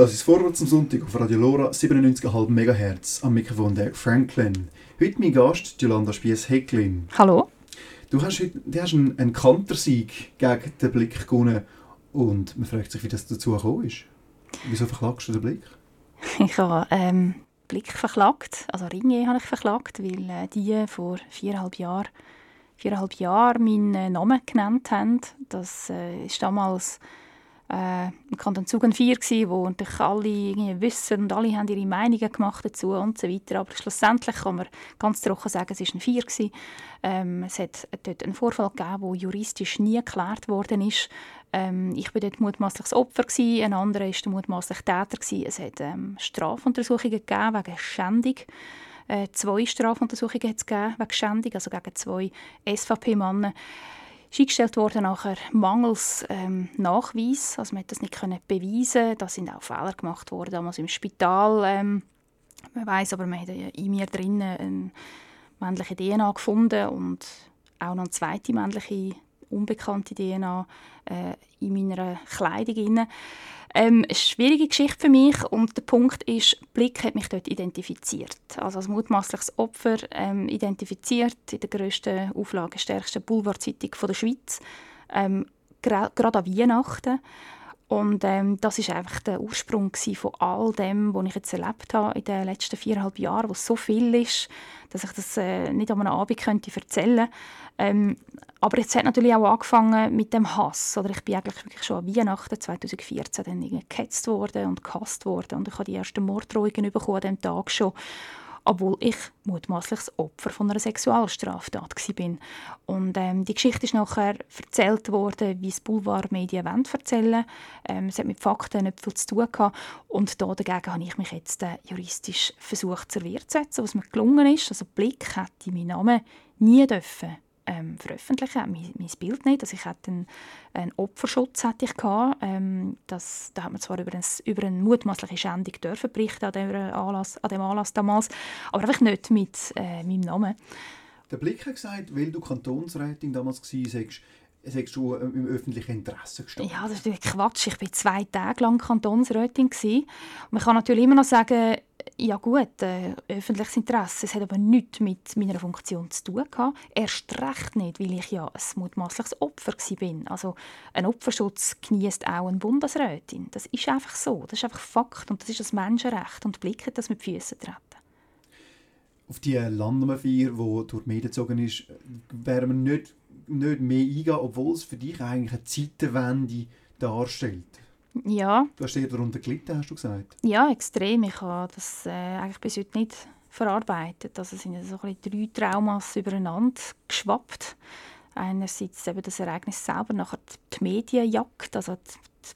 Das ist Vorwärts am Sonntag auf Radio Lora 97,5 MHz am Mikrofon der Franklin. Heute mein Gast, Jolanda Spiess-Hecklin. Hallo. Du hast, heute, du hast einen, einen Kantersieg gegen den Blick gewonnen und man fragt sich, wie das dazu gekommen ist. Wieso verklagst du den Blick? Ich habe ähm, Blick verklagt, also Ringe habe ich verklagt, weil äh, die vor viereinhalb Jahren viereinhalb Jahre meinen Namen genannt haben. Das äh, ist damals äh, Kanton Zug 4 gsi, wo natürlich alle irgendwie wissen und alle haben ihre Meinungen gemacht dazu und so weiter. Aber schlussendlich kann man ganz trocken sagen, es ist ein 4 gsi. Ähm, es hat dort einen Vorfall gegeben, der juristisch nie geklärt worden ist. Ähm, ich bin dort mutmaßlich das Opfer gsi, ein anderer der mutmaßlich Täter gsi. Es hat ähm, Strafuntersuchungen gegeben wegen Schändung. Äh, zwei Strafuntersuchungen hat es gegeben wegen Schändung, also gegen zwei SVP-Männer ist worden nachher mangels ähm, Nachweis. Also man hat das nicht können beweisen. Da sind auch Fehler gemacht worden damals im Spital. Ähm, man weiß, aber man hat in mir drinnen eine männliche DNA gefunden und auch noch eine zweite männliche unbekannte DNA äh, in meiner Kleidung. Ähm, schwierige Geschichte für mich und der Punkt ist, Blick hat mich dort identifiziert. Also als mutmaßliches Opfer ähm, identifiziert in der grössten, auflagenstärksten Boulevardzeitung der Schweiz, ähm, gerade an Weihnachten. Und ähm, das ist einfach der Ursprung von all dem, was ich jetzt erlebt habe in den letzten viereinhalb Jahren, wo so viel ist, dass ich das äh, nicht an einem Abend könnte erzählen. Ähm, aber jetzt hat natürlich auch angefangen mit dem Hass. Oder ich bin eigentlich wirklich schon an Weihnachten 2014 dann gehetzt worden und gehasst worden. Und ich habe die ersten Morddrohungen bekommen an diesem Tag schon obwohl ich mutmaßlich das Opfer von einer Sexualstraftat war. Und ähm, die Geschichte ist nachher erzählt worden, wie es Boulevardmedien erzählen ähm, Es hat mit Fakten nicht viel zu tun gehabt. Und da dagegen habe ich mich jetzt äh, juristisch versucht zur Wehr zu setzen, was mir gelungen ist. Also Blick hätte meinen Namen nie dürfen ähm, veröffentlichen, mein, mein Bild nicht. Also ich hatte einen, einen Opferschutz hatte ich gehabt. Ähm, das, da hat man zwar über, ein, über eine mutmaßliche Schändung dürfen berichten an dem Anlass, an dem Anlass damals, aber einfach nicht mit äh, meinem Namen. Der Blick hat gesagt, weil du Kantonsrätin damals warst, es hat schon im öffentlichen Interesse gestanden. Ja, das ist natürlich Quatsch. Ich war zwei Tage lang Kantonsrätin. Man kann natürlich immer noch sagen, ja gut, äh, öffentliches Interesse. Es hat aber nichts mit meiner Funktion zu tun gehabt. Erst recht nicht, weil ich ja ein mutmaßliches Opfer bin. Also ein Opferschutz genießt auch eine Bundesrätin. Das ist einfach so. Das ist einfach Fakt und das ist das Menschenrecht. Und Blick hat das mit Füßen treten. Auf die Landnummerfeier, die durch die Medien gezogen ist, wären wir nicht nicht mehr eingehen, obwohl es für dich eigentlich eine Zeitenwende darstellt. Ja. Du hast eher darunter gelitten, hast du gesagt? Ja, extrem. Ich habe das äh, eigentlich bis heute nicht verarbeitet. Also es sind so ein drei Traumas übereinander geschwappt. Einerseits eben das Ereignis selber, nachher die Medienjagd, also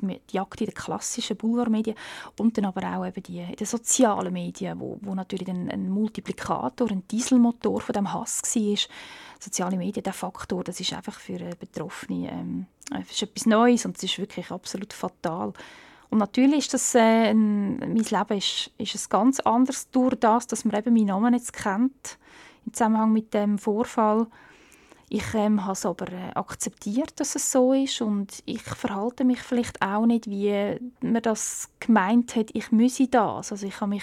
die Jagd in den klassischen Boulevardmedien und dann aber auch eben die in den sozialen Medien, wo, wo natürlich ein, ein Multiplikator, ein Dieselmotor von dem Hass war. Soziale Medien, der Faktor, das ist einfach für Betroffene ähm, ist etwas Neues und es ist wirklich absolut fatal. Und natürlich ist das, äh, ein, mein Leben ist, ist es ganz anders durch das, dass man eben meinen Namen jetzt kennt im Zusammenhang mit dem Vorfall. Ich ähm, habe es aber äh, akzeptiert, dass es so ist und ich verhalte mich vielleicht auch nicht, wie man das gemeint hat, ich müsse das. Also ich habe mich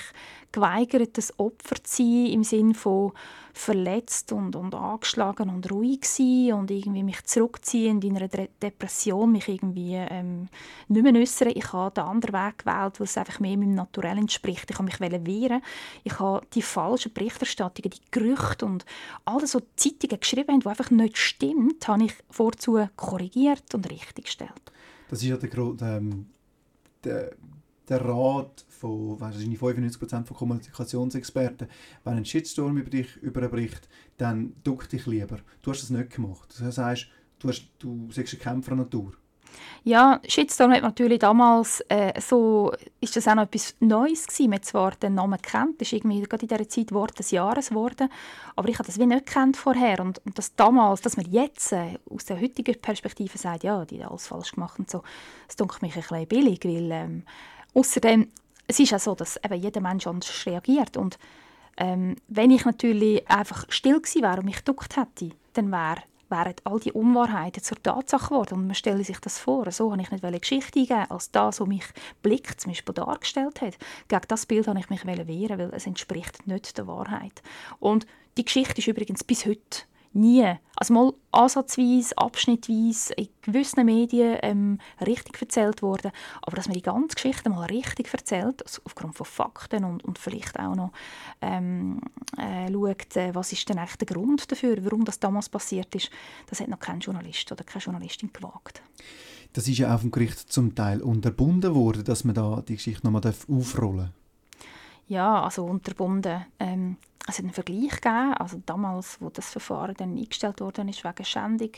geweigert, das Opfer zu sein, im Sinne von verletzt und, und angeschlagen und ruhig sein und irgendwie mich zurückziehen in einer De Depression, mich irgendwie ähm, nicht mehr äußern. Ich habe den anderen Weg gewählt, weil es einfach mehr meinem Naturell entspricht. Ich habe mich wehren. Ich habe die falschen Berichterstattungen, die Gerüchte und alles, was die Zeitungen geschrieben haben, die einfach nicht stimmt, habe ich vorzu korrigiert und richtiggestellt. Das ist ja der, ähm, der, der Rat von wahrscheinlich 95% von Kommunikationsexperten, wenn ein Shitstorm über dich überbricht, dann duck dich lieber. Du hast das nicht gemacht. Das heißt, du, hast, du sagst eine Kämpfernatur. Ja, Shitstorm hat natürlich damals äh, so, ist das auch noch etwas Neues gewesen. Man hat zwar den Namen kennt, das ist irgendwie gerade in dieser Zeit Wort des Jahres geworden, aber ich habe das wie nicht kennt vorher und, und das damals, dass man jetzt äh, aus der heutigen Perspektive sagt, ja, die haben alles falsch gemacht und so, das dunkelt mich ein bisschen billig, weil ähm, außerdem es ist ja so, dass eben jeder Mensch anders reagiert. Und ähm, wenn ich natürlich einfach still gewesen wäre und mich geduckt hätte, dann wäre wären all die Unwahrheiten zur Tatsache geworden. Und man stelle sich das vor. So habe ich nicht eine Geschichte eingeben, als das, was mich Blick zum Beispiel dargestellt hat. Gegen das Bild habe ich mich wehren, weil es entspricht nicht der Wahrheit. Und die Geschichte ist übrigens bis heute nie, also mal ansatzweise, abschnittweise in gewissen Medien ähm, richtig erzählt worden, aber dass man die ganze Geschichte mal richtig erzählt, also aufgrund von Fakten und, und vielleicht auch noch ähm, äh, schaut, äh, was ist denn eigentlich der Grund dafür, warum das damals passiert ist, das hat noch kein Journalist oder keine Journalistin gewagt. Das ist ja auch vom Gericht zum Teil unterbunden worden, dass man da die Geschichte nochmal aufrollen darf. Ja, also unterbunden. Ähm, es hat einen Vergleich gegeben, also damals, wo das Verfahren dann eingestellt worden ist wegen Schändung,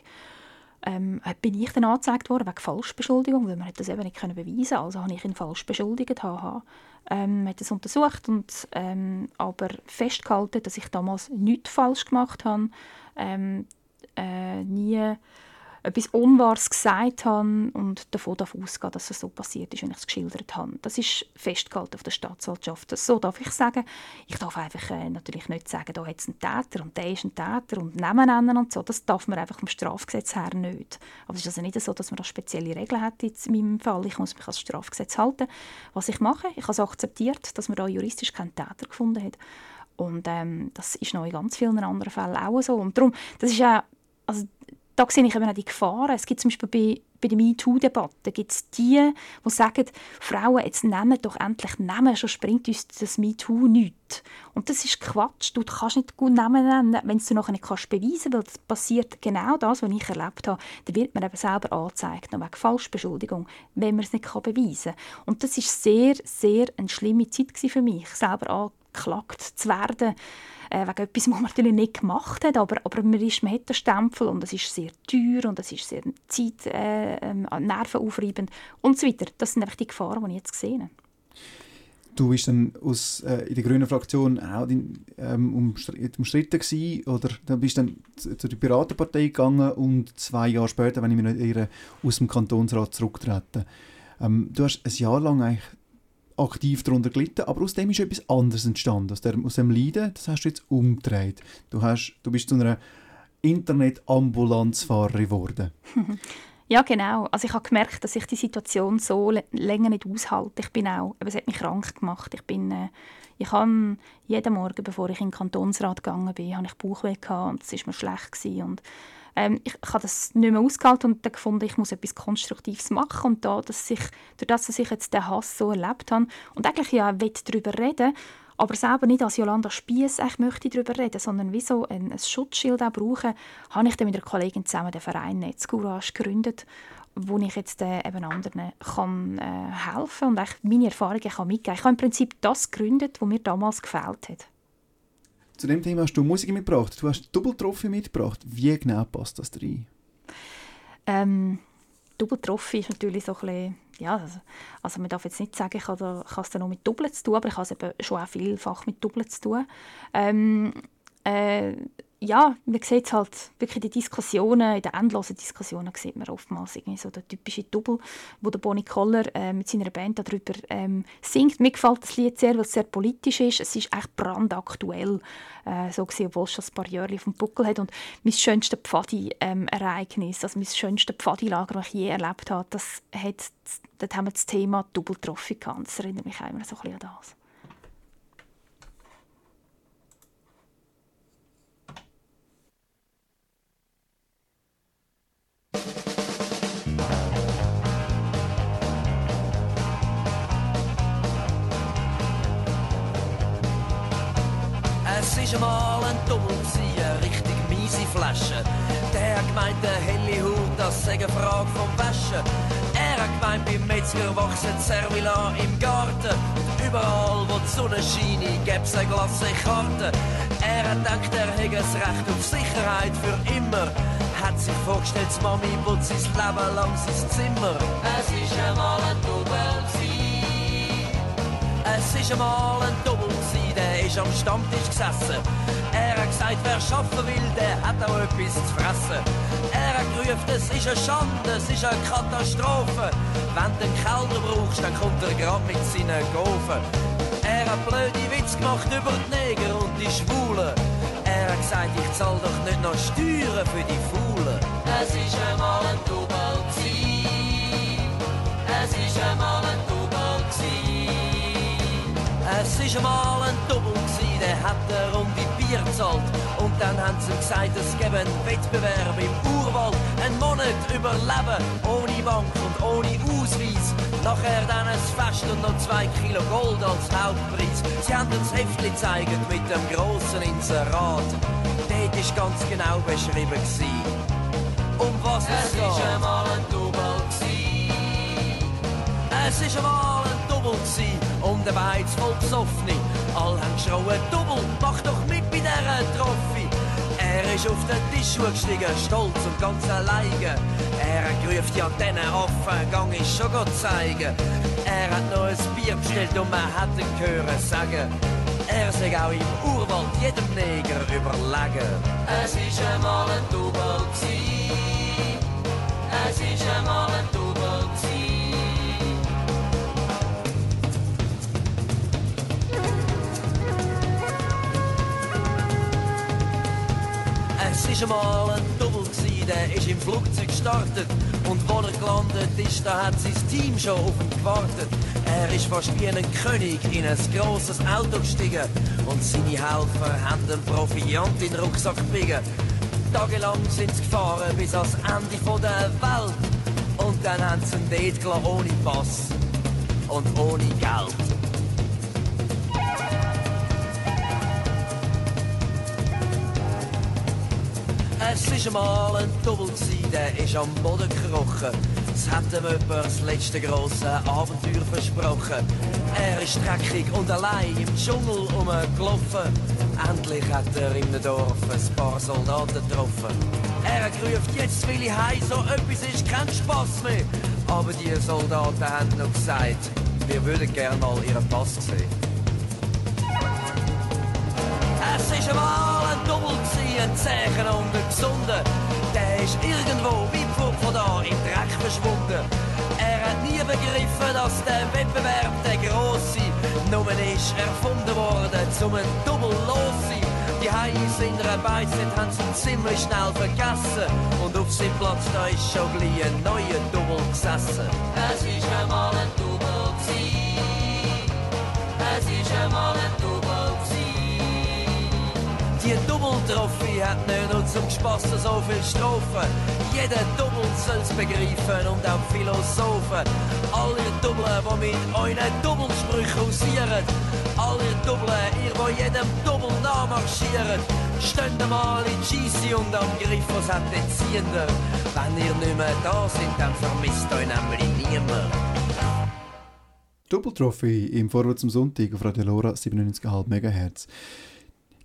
ähm, bin ich dann angezeigt worden wegen Falschbeschuldigung, weil man das eben nicht können beweisen Also habe ich ihn falsch beschuldigt. Haha. Ähm, hat das untersucht und ähm, aber festgehalten, dass ich damals nichts falsch gemacht habe, ähm, äh, nie etwas Unwahres gesagt habe und davon darf ausgehen, dass es so passiert ist, wenn ich es geschildert habe. Das ist festgehalten auf der Staatsanwaltschaft. So darf ich sagen. Ich darf einfach äh, natürlich nicht sagen, da hat es einen Täter und der ist ein Täter und Namen und so. Das darf man einfach vom Strafgesetz her nicht. Aber es ist also nicht so, dass man da spezielle Regeln hat in meinem Fall. Ich muss mich ans Strafgesetz halten. Was ich mache, ich habe es akzeptiert, dass man da juristisch keinen Täter gefunden hat. Und ähm, das ist noch in ganz vielen anderen Fällen auch so. Und darum, das ist auch, also da sehe ich eben auch die Gefahren. Es gibt zum Beispiel bei, bei der MeToo-Debatte gibt's die, die sagen, Frauen, jetzt nehmen doch endlich Namen, schon springt uns das MeToo nichts. Und das ist Quatsch. Du kannst nicht gut Namen nennen, wenn du nachher nicht kannst beweisen kannst, weil das passiert genau das, was ich erlebt habe. Dann wird man eben selber angezeigt, wegen Falschbeschuldigung, wenn man es nicht beweisen kann. Und das ist sehr, sehr eine schlimme Zeit für mich, selber angeklagt zu werden äh, wegen etwas, was man natürlich nicht gemacht hat, aber, aber man, ist, man hat den Stempel und es ist sehr teuer und es ist sehr Zeit, äh, ähm, nervenaufreibend und so weiter. Das sind einfach die Gefahren, die ich jetzt sehe. Du bist dann aus, äh, in der grünen Fraktion auch in, ähm, umstritten gewesen, oder dann bist dann zu, zu der Piratenpartei gegangen und zwei Jahre später, wenn ich mich nicht irre, aus dem Kantonsrat zurücktreten. Ähm, du hast ein Jahr lang eigentlich aktiv darunter gelitten, aber aus dem ist etwas anderes entstanden. Aus, der, aus dem Leiden, das hast du jetzt umgedreht. Du, hast, du bist zu einer Internetambulanzfahrerin geworden. Ja, genau. Also ich habe gemerkt, dass ich die Situation so länger nicht aushalte. Ich bin auch, es hat mich krank gemacht. Ich bin, äh, ich habe jeden Morgen, bevor ich in den Kantonsrat gegangen bin, habe ich Bauchweh gehabt und es war mir schlecht gewesen. und ähm, ich, ich habe das nicht mehr ausgehalten und dann gefunden, ich muss etwas Konstruktives machen. Und da, dass ich, durch das, dass ich jetzt den Hass so erlebt habe und eigentlich ja darüber reden aber selber nicht als Jolanda Spiess möchte darüber reden, sondern wie so ein, ein Schutzschild auch brauchen, habe ich dann mit einer Kollegin zusammen den Verein Netzcourage gegründet, wo ich jetzt äh, eben anderen kann, äh, helfen und meine Erfahrungen kann mitgeben. Ich habe im Prinzip das gegründet, was mir damals gefällt hat. Zu dem Thema hast du Musik mitgebracht. Du hast Doppeltrophy mitgebracht. Wie genau passt das rein? Ähm, Doppeltrophy ist natürlich so ein bisschen, ja, also, also man darf jetzt nicht sagen, ich habe es dann noch mit Doppeln zu tun, aber ich habe es eben schon auch vielfach mit Doppeln zu tun. Ähm, äh, ja, man sieht halt wirklich die Diskussionen, in den endlosen Diskussionen sieht man oftmals irgendwie so der typische Double, wo der Bonnie Koller äh, mit seiner Band darüber ähm, singt. Mir gefällt das Lied sehr, weil es sehr politisch ist. Es ist echt brandaktuell, äh, so gesehen, obwohl es schon ein paar Jahre auf dem Buckel hat. Und mein schönstes Pfadi-Ereignis, ähm, also mein schönstes Pfadi-Lager, das ich je erlebt habe, das hat, dort haben wir das Thema Double Trophy gehabt. Das erinnert mich immer so ein bisschen an das. Ist einmal ein eine richtig miese Flasche. Der gemeint, der helle Haut, das sei Frage vom Waschen. Er gemeint, beim Metzger wachsen Servila im Garten. Überall, wo die Sonne scheint, gäb's eine glasse Karte. Er gedacht, er hätte das Recht auf Sicherheit für immer. Hat sich vorgestellt, Mami putzt sein Leben lang sein Zimmer. Es ist einmal ein Double Es ist einmal ein Double der ist am Stammtisch gesessen. Er hat gesagt, wer schaffen will, der hat auch etwas zu fressen. Er hat gerufen, es ist eine Schande, es ist eine Katastrophe. Wenn du einen Kellner brauchst, dann kommt er gerade mit seinen Gofen. Er hat blöde Witz gemacht über die Neger und die Schwulen. Er gesagt, ich zahl doch nicht noch Steuern für die Faulen. Es ist einmal ein Double. Es ist einmal ein Double. Es ist einmal ein Double der hat eine Runde Bier gezahlt. Und dann haben sie gesagt, es gäbe einen Wettbewerb im Urwald. Einen Monat überleben, ohne Bank und ohne Ausweis. Nachher dann ein Fest und noch zwei Kilo Gold als Hauptpreis. Sie haben uns Heftli gezeigt mit dem grossen Inserat. Dort ist ganz genau beschrieben gsi, um was es, Es geht. ist einmal ein Double gsi. Es ist einmal ein Double gsi und der Beiz voll besoffene. All haben geschrauen, Double, mach doch mit bei dieser Trophy. Er ist auf den Tisch gestiegen, stolz und ganz alleine. Er gerufen, ja, diesen Affen gang ich schon Gott zeigen. Er hat noch ein Bier bestellt und man hat ihn hören sagen. Er sei auch im Urwald jedem Neger überlegen. Es ist einmal ein Double gsi. Es ist einmal Ist einmal ein Double gsi, der ist im Flugzeug gestartet. Und wo er gelandet ist, da hat sein Team schon auf ihn gewartet. Er ist fast wie ein König in ein grosses Auto gestiegen. Und seine Helfer haben den Proviant in den Rucksack gebiegen. Tagelang sind sie gefahren bis ans Ende der Welt. Und dann haben sie ihn dort gelassen, ohne Pass und ohne Geld. Es ist einmal ein gsi, der ist am Boden gekrochen. Es hat ihm jemand das letzte grosse Abenteuer versprochen. Er ist dreckig und allein im Dschungel rumgelaufen. Endlich hat er im Dorf ein paar Soldaten getroffen. Er gerufen, jetzt ich heim, so etwas ist kein Spass mehr. Aber die Soldaten haben noch gesagt, wir würden gerne mal ihren Pass sehen. Gsi, ein Zeichen und ein Gesunder. Der ist irgendwo weit fort von da im Dreck verschwunden. Er hat nie begriffen, dass der Wettbewerb der grosse nur ist erfunden worden, zum ein Double sein. Die Heiß in der Beizeit haben sie ziemlich schnell vergessen. Und auf seinem Platz da ist schon gleich ein neuer Double gesessen. Es ist einmal ein Double gsi. Es ist einmal ein Double. Die Double-Trophy hat nicht nur zum Spass so viel Strophen. Jeder Double soll's begreifen und auch Philosophen. Alle Double, die mit euren Doublesprüchen hausieren. Alle Double, ihr, die jedem Double nachmarschieren. Steht mal in GC und am Griff, was hat den Ziehender. Wenn ihr nicht mehr da sind, dann vermisst euch nämlich niemand. Doppeltrophy im Vorwärts zum Sonntag auf Radio Lora 97,5 MHz.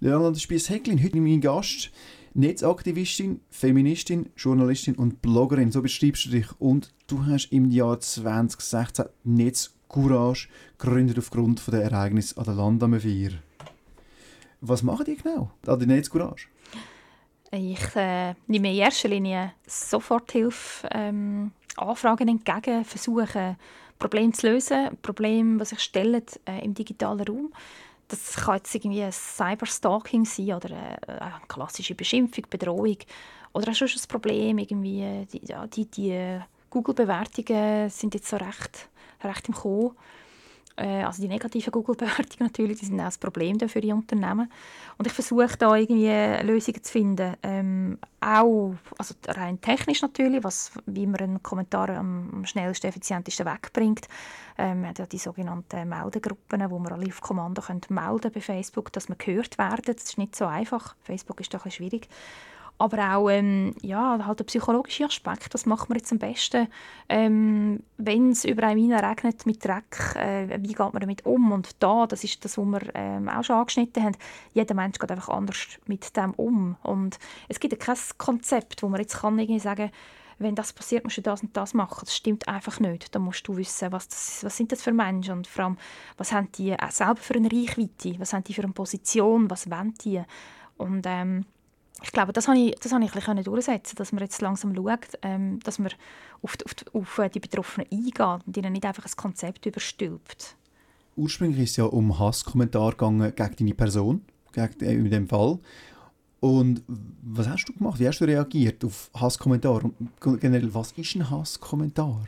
Leonard Spiess-Häcklin, heute mein Gast. Netzaktivistin, Feministin, Journalistin und Bloggerin, so beschreibst du dich. Und du hast im Jahr 2016 Netzcourage gegründet aufgrund der Ereignisse an der Landame 4. Was machen die genau an der Netzcourage? Ich äh, nehme in erster Linie Soforthilfe ähm, Anfragen entgegen, versuche Probleme zu lösen, Probleme, die sich stellen äh, im digitalen Raum. Das kann jetzt irgendwie ein Cyberstalking sein oder eine, eine klassische Beschimpfung, Bedrohung oder auch schon ein Problem. Irgendwie, äh, die ja, die, die Google-Bewertungen sind jetzt so recht, recht im Kommen. Äh, also die negativen Google-Bewertungen natürlich, die sind auch ein Problem für die Unternehmen. Und ich versuche da irgendwie Lösungen zu finden. Ähm, auch also rein technisch natürlich, was, wie man einen Kommentar am, schnellsten, effizientesten wegbringt. Ähm, wir haben ja die sogenannten Meldegruppen, wo man alle auf Kommando können melden bei Facebook, dass man gehört werden. Das ist nicht so einfach. Facebook ist doch ein bisschen schwierig. Aber auch ähm, ja, halt der psychologische Aspekt. Was macht man jetzt am besten, ähm, wenn es über einen regnet mit Dreck? Äh, wie geht man damit um? Und da, das ist das, was wir ähm, auch schon angeschnitten haben, jeder Mensch geht einfach anders mit dem um. Und es gibt ja kein Konzept, wo man jetzt kann irgendwie sagen wenn das passiert, musst du das und das machen. Das stimmt einfach nicht. Da musst du wissen, was, das, was sind das für Menschen und vor allem, was haben die selber für eine Reichweite, was haben die für eine Position, was wollen die. Und ähm, ich glaube, das habe ich, das habe ich ein bisschen durchsetzen dass man jetzt langsam schaut, ähm, dass man auf die, auf, die, auf die Betroffenen eingeht und ihnen nicht einfach ein Konzept überstülpt. Ursprünglich ist es ja um Hasskommentar gegangen gegen deine Person, gegen, in dem Fall. Und was hast du gemacht? Wie hast du reagiert auf Hasskommentare? Und generell, was ist ein Hasskommentar?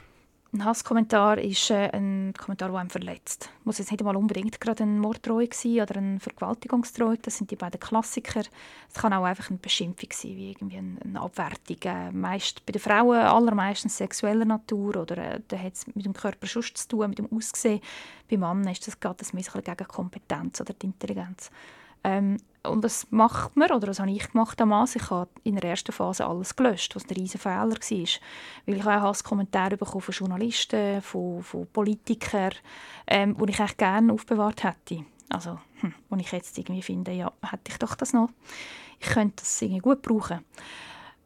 Ein Hasskommentar ist äh, ein Kommentar, der einem verletzt. Muss jetzt nicht einmal unbedingt gerade eine Morddrohung sein oder eine Vergewaltigungsdrohung. Das sind die beiden Klassiker. Es kann auch einfach eine Beschimpfung sein, wie irgendwie eine Abwertung. Äh, meist bei den Frauen allermeistens sexueller Natur oder äh, da hat es mit dem Körper zu tun, mit dem Aussehen. Bei Männern ist das gerade ein bisschen gegen Kompetenz oder die Intelligenz. Ähm, und das macht man, oder das habe ich gemacht damals. Ich habe in der ersten Phase alles gelöscht, was ein riesiger Fehler war. Weil ich auch Hasskommentare bekommen von Journalisten, von, von Politikern, ähm, die ich eigentlich gerne aufbewahrt hätte. Also, hm, wo ich jetzt irgendwie finde, ja, hätte ich doch das noch. Ich könnte das irgendwie gut brauchen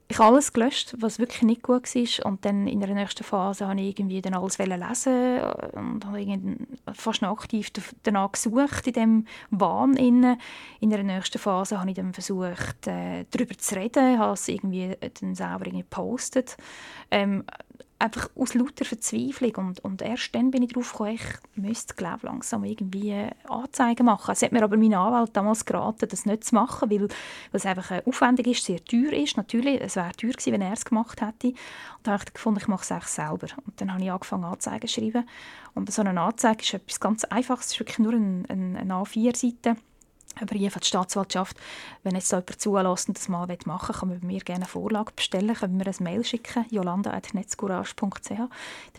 ich habe alles gelöscht, was wirklich nicht gut war. Und dann in der nächsten Phase habe ich irgendwie dann alles lesen und habe fast noch aktiv danach gesucht in diesem Wahn. In der nächsten Phase habe ich dann versucht, äh, darüber zu reden, habe es irgendwie dann selber gepostet. Ähm, einfach aus lauter Verzweiflung und, und erst dann bin ich darauf gekommen, ich müsste glaube langsam irgendwie Anzeigen machen. Es hat mir aber mein Anwalt damals geraten, das nicht zu machen, weil, weil es einfach äh, aufwendig ist, sehr teuer ist. Natürlich, es wäre teuer gewesen, wenn er es gemacht hätte. Und dann habe ich gefunden, ich mache es selber. Und dann habe ich angefangen, Anzeigen zu schreiben. Und so eine Anzeige ist etwas ganz Einfaches, es ist wirklich nur eine, eine, eine A4-Seite ein Brief an die Staatsanwaltschaft. Wenn jetzt jemand zulässt und das mal machen will, kann man bei mir gerne eine Vorlage bestellen. Können wir mir ein Mail schicken, jolanda.netzcourage.ch. Dann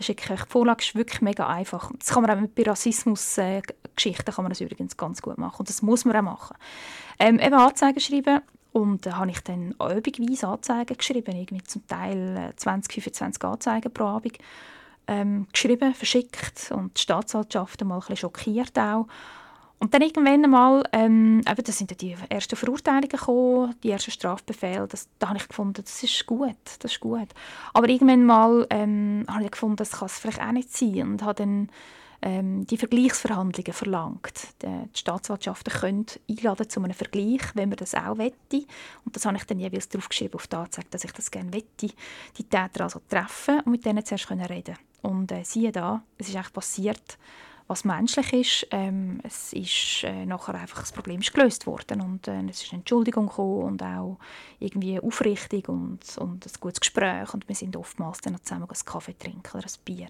schicke ich euch die Vorlage. Ist wirklich mega einfach. Das kann man auch bei Rassismusgeschichten kann man das übrigens ganz gut machen. Und das muss man auch machen. Ähm, eben Anzeigen schreiben. Und da habe ich dann übigweise Anzeigen geschrieben, irgendwie zum Teil 20, äh, 25 Anzeigen pro Abend ähm, geschrieben, verschickt und die Staatsanwaltschaft mal ein bisschen schockiert auch. Und dann irgendwann einmal, ähm, eben, da sind die ersten Verurteilungen gekommen, die ersten Strafbefehle, das, da habe ich gefunden, das ist gut, das ist gut. Aber irgendwann mal ähm, habe ich gefunden, das kann es vielleicht auch nicht sein und habe dann ähm, die Vergleichsverhandlungen verlangt. Die, die Staatsanwaltschaften können einladen zu einem Vergleich, wenn man das auch wette. Und das habe ich dann jeweils draufgeschrieben auf die Anzeige, dass ich das gerne wette, die Täter also treffen und mit denen zuerst reden Und äh, siehe da, es ist echt passiert was menschlich ist. Ähm, es ist äh, nachher einfach das Problem ist gelöst worden und äh, es ist eine Entschuldigung gekommen und auch irgendwie Aufrichtung und, und ein gutes Gespräch und wir sind oftmals dann zusammen einen Kaffee trinken oder ein Bier.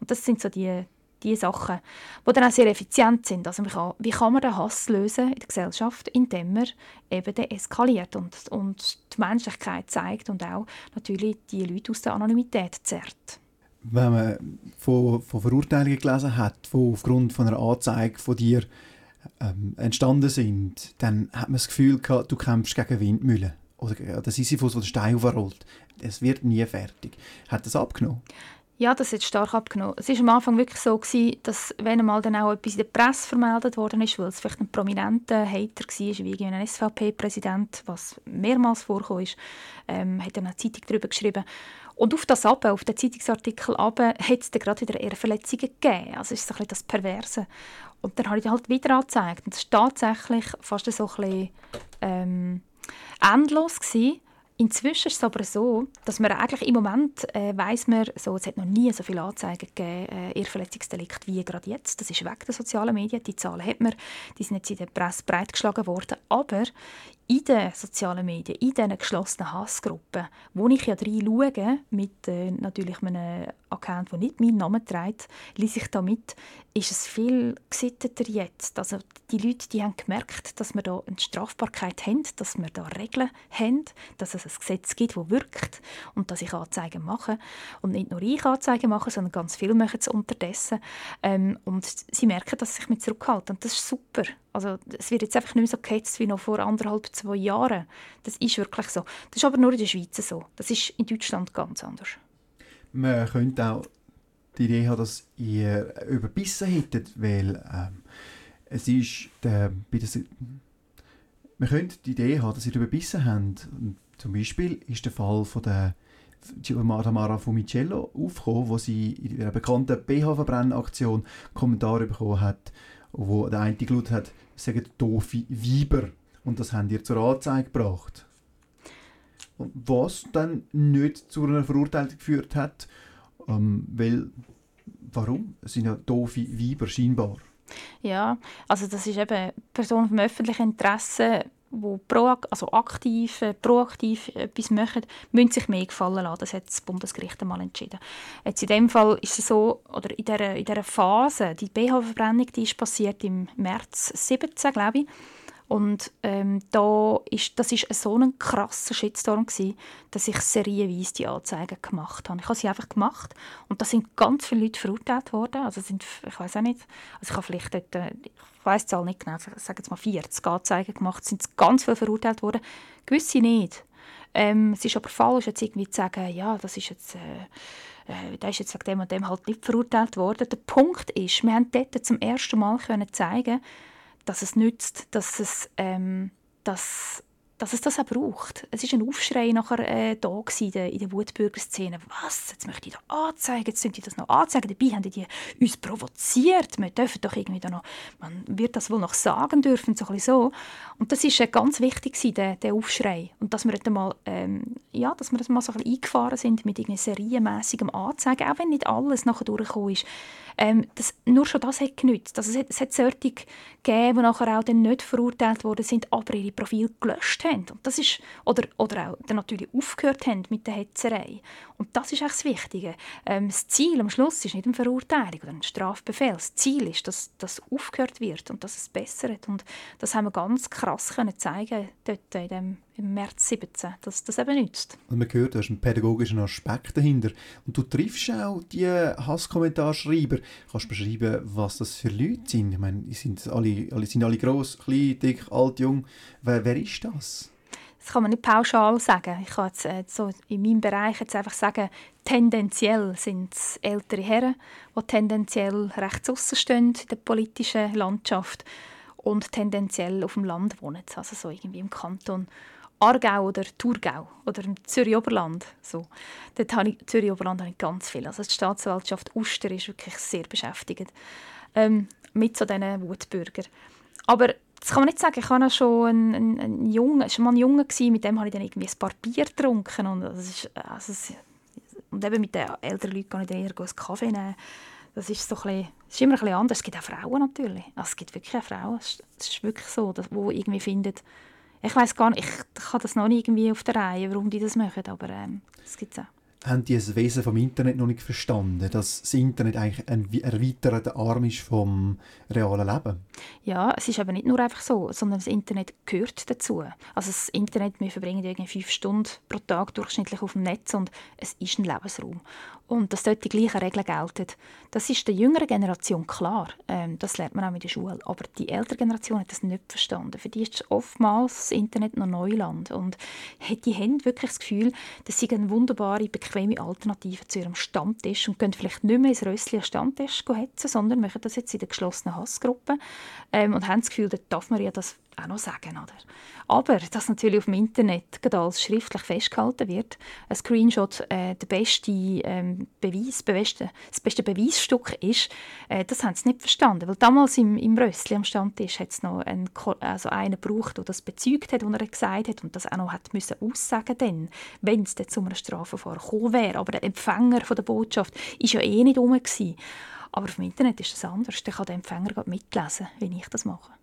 Und das sind so die, die Sachen, die dann auch sehr effizient sind. Also kann, wie kann man den Hass lösen in der Gesellschaft, indem man eben eskaliert und, und die Menschlichkeit zeigt und auch natürlich die Leute aus der Anonymität zerrt wenn man von, von Verurteilungen gelesen hat, die aufgrund von einer Anzeige von dir ähm, entstanden sind, dann hat man das Gefühl gehabt, du kämpfst gegen Windmühlen. Oder der Sisyphus, der Stein aufrollt. Es wird nie fertig. Hat das abgenommen? Ja, das hat stark abgenommen. Es war am Anfang wirklich so, gewesen, dass wenn einmal dann auch etwas in der Presse vermeldet worden ist, weil es vielleicht ein prominenter Hater war, wie ein SVP-Präsident, was mehrmals vorkam, ähm, hat dann eine Zeitung darüber geschrieben. Und auf das ab, auf den Zeitungsartikel ab, hat es dann gerade wieder Ehrverletzungen gegeben. Also ist so ein das Perverse. Und dann habe ich halt wieder angezeigt. Und es war tatsächlich fast so ein bisschen ähm, endlos gewesen. Inzwischen ist es aber so, dass man eigentlich im Moment äh, weiß man, so, es hat noch nie so viele Anzeigen gegeben, äh, Ehrverletzungsdelikt wie gerade jetzt. Das ist weg der sozialen Medien. Die Zahlen hat man, die sind jetzt in der Presse breitgeschlagen worden. Aber in den sozialen Medien, in diesen geschlossenen Hassgruppen, wo ich ja drin schaue, mit äh, natürlich einem Account, der nicht meinen Namen trägt, lese ich damit, ist es viel gesitteter jetzt. Also die Leute die haben gemerkt, dass wir da eine Strafbarkeit haben, dass wir da Regeln haben, dass es ein Gesetz gibt, das wirkt und dass ich Anzeigen mache. Und nicht nur ich Anzeigen mache, sondern ganz viele machen es unterdessen. Ähm, und sie merken, dass ich mich zurückhalte. Und das ist super. Also es wird jetzt einfach nicht mehr so gehetzt wie noch vor anderthalb, zwei Jahren. Das ist wirklich so. Das ist aber nur in der Schweiz so. Das ist in Deutschland ganz anders. Man könnte auch die Idee haben, dass ihr überbissen hättet, weil ähm, es ist der, man könnte die Idee haben, dass ihr überbissen habt. Zum Beispiel ist der Fall von der Tamara Fumicello aufgekommen, wo sie in der bekannten BH-Verbrennaktion Kommentare bekommen hat, wo der eine gelautet hat, sagen doofe Weiber. Und das haben ihr zur Anzeige gebracht. Was dann nicht zu einer Verurteilung geführt hat, ähm, weil, warum? Es sind ja doofe Weiber scheinbar. Ja, also das ist eben Person vom öffentlichen Interesse wo pro, also aktiv, äh, proaktiv etwas machen, müssen sich mehr gefallen lassen. Das hat das Bundesgericht einmal entschieden. Jetzt in dem Fall ist es so, oder in dieser, in dieser Phase, die BH-Verbrennung, die ist passiert im März 17, glaube ich. Und ähm, da ist, das ist so ein krasser Shitstorm gewesen, dass ich serienweise die Anzeigen gemacht habe. Ich habe sie einfach gemacht und da sind ganz viele Leute verurteilt worden. Also sind, ich weiß auch nicht, also ich habe vielleicht dort, äh, ich weiß die Zahl nicht genau, ich sage jetzt mal 40 Anzeigen gemacht, sind ganz viele verurteilt worden. Gewisse nicht. Ähm, es ist aber falsch, jetzt irgendwie zu sagen, ja, das ist jetzt... Äh, äh, der ist jetzt wegen dem und dem halt nicht verurteilt worden. Der Punkt ist, wir haben dort zum ersten Mal können zeigen dass es nützt, dass es, ähm, dass, dass es das auch braucht. Es war ein Aufschrei nachher äh, da in der, Wutbürgerszene. Was? Jetzt möchte ich da anzeigen, jetzt sind die das noch anzeigen. Dabei haben die uns provoziert. Wir dürfen doch irgendwie da noch, man wird das wohl noch sagen dürfen, so so. Und das war äh, ganz wichtig, der, der Aufschrei. Und dass wir, mal, ähm, ja, dass wir das mal so ein eingefahren sind mit irgendwie serienmässigem Anzeigen, auch wenn nicht alles nachher durchgekommen ist. Ähm, das, nur schon das hat genützt. Also es, hat, es hat solche gegeben, die nachher auch dann nicht verurteilt worden sind, aber ihre Profile gelöscht haben. Und das ist, oder, oder auch natürlich aufgehört haben mit der Hetzerei. Und das ist eigentlich das Wichtige. Ähm, das Ziel am Schluss ist nicht eine Verurteilung oder ein Strafbefehl. Das Ziel ist, dass das aufgehört wird und dass es besser wird. Und das haben wir ganz krass können zeigen dort in dem im März 17, dass das eben nützt. Und man hört, da ist ein pädagogischer Aspekt dahinter. Und du triffst auch die Hasskommentarschreiber. Kannst du beschreiben, was das für Leute sind? Ich meine, sind alle, alle, sind alle gross, klein, dick, alt, jung. Wer, wer ist das? Das kann man nicht pauschal sagen. Ich kann jetzt, äh, so in meinem Bereich jetzt einfach sagen, tendenziell sind es ältere Herren, die tendenziell rechts aussen stehen in der politischen Landschaft und tendenziell auf dem Land wohnen, also so irgendwie im Kanton Aargau oder Thurgau oder im Zürich-Oberland. So. Dort habe ich, Zürich-Oberland habe ich ganz viel. Also die Staatsanwaltschaft Uster ist wirklich sehr beschäftigt ähm, mit so diesen Wutbürgern. Aber das kann man nicht sagen. Ich war schon ein, ein, ein Junge, schon mal ein Junge gewesen, mit dem habe ich dann irgendwie ein paar Bier getrunken und das ist, also, und eben mit den älteren Leuten kann ich dann eher einen Kaffee nehmen. Das ist, so ein bisschen, das ist immer ein bisschen anders. Es gibt auch Frauen natürlich. Also es gibt wirklich auch Frauen. Es ist wirklich so, dass, wo irgendwie finden, ich weiß gar nicht, ich habe das noch nicht irgendwie auf der Reihe, warum die das machen, aber ähm, das gibt es auch haben die das Wesen vom Internet noch nicht verstanden, dass das Internet eigentlich ein erweiterter Arm ist vom realen Leben? Ja, es ist aber nicht nur einfach so, sondern das Internet gehört dazu. Also das Internet, wir verbringen irgendwie fünf Stunden pro Tag durchschnittlich auf dem Netz und es ist ein Lebensraum. Und dass dort die gleichen Regeln gelten, das ist der jüngeren Generation klar. Ähm, das lernt man auch in der Schule. Aber die ältere Generation hat das nicht verstanden. Für die ist oftmals das Internet noch Neuland. Und die haben wirklich das Gefühl, dass sie eine wunderbare, bequeme Alternative zu ihrem Stammtisch und können vielleicht nicht mehr ins Rössli Stammtisch hetzen, sondern machen das jetzt in der geschlossenen Hassgruppe ähm, und haben das Gefühl, da darf man ja das auch noch sagen. Oder? Aber dass natürlich auf dem Internet als schriftlich festgehalten wird, ein Screenshot äh, der beste ähm, Beweis, beste, das beste Beweisstück ist, äh, das haben sie nicht verstanden. Weil damals im, im Rössli am Stammtisch hat es noch einen, also einen gebraucht, der das bezeugt hat, was er gesagt hat und das auch noch hat müssen aussagen dann, wenn es zu einem Strafverfahren gekommen wäre. Aber der Empfänger von der Botschaft war ja eh nicht rum. Aber auf dem Internet ist das anders. Da kann der Empfänger mitlesen, wie ich das mache.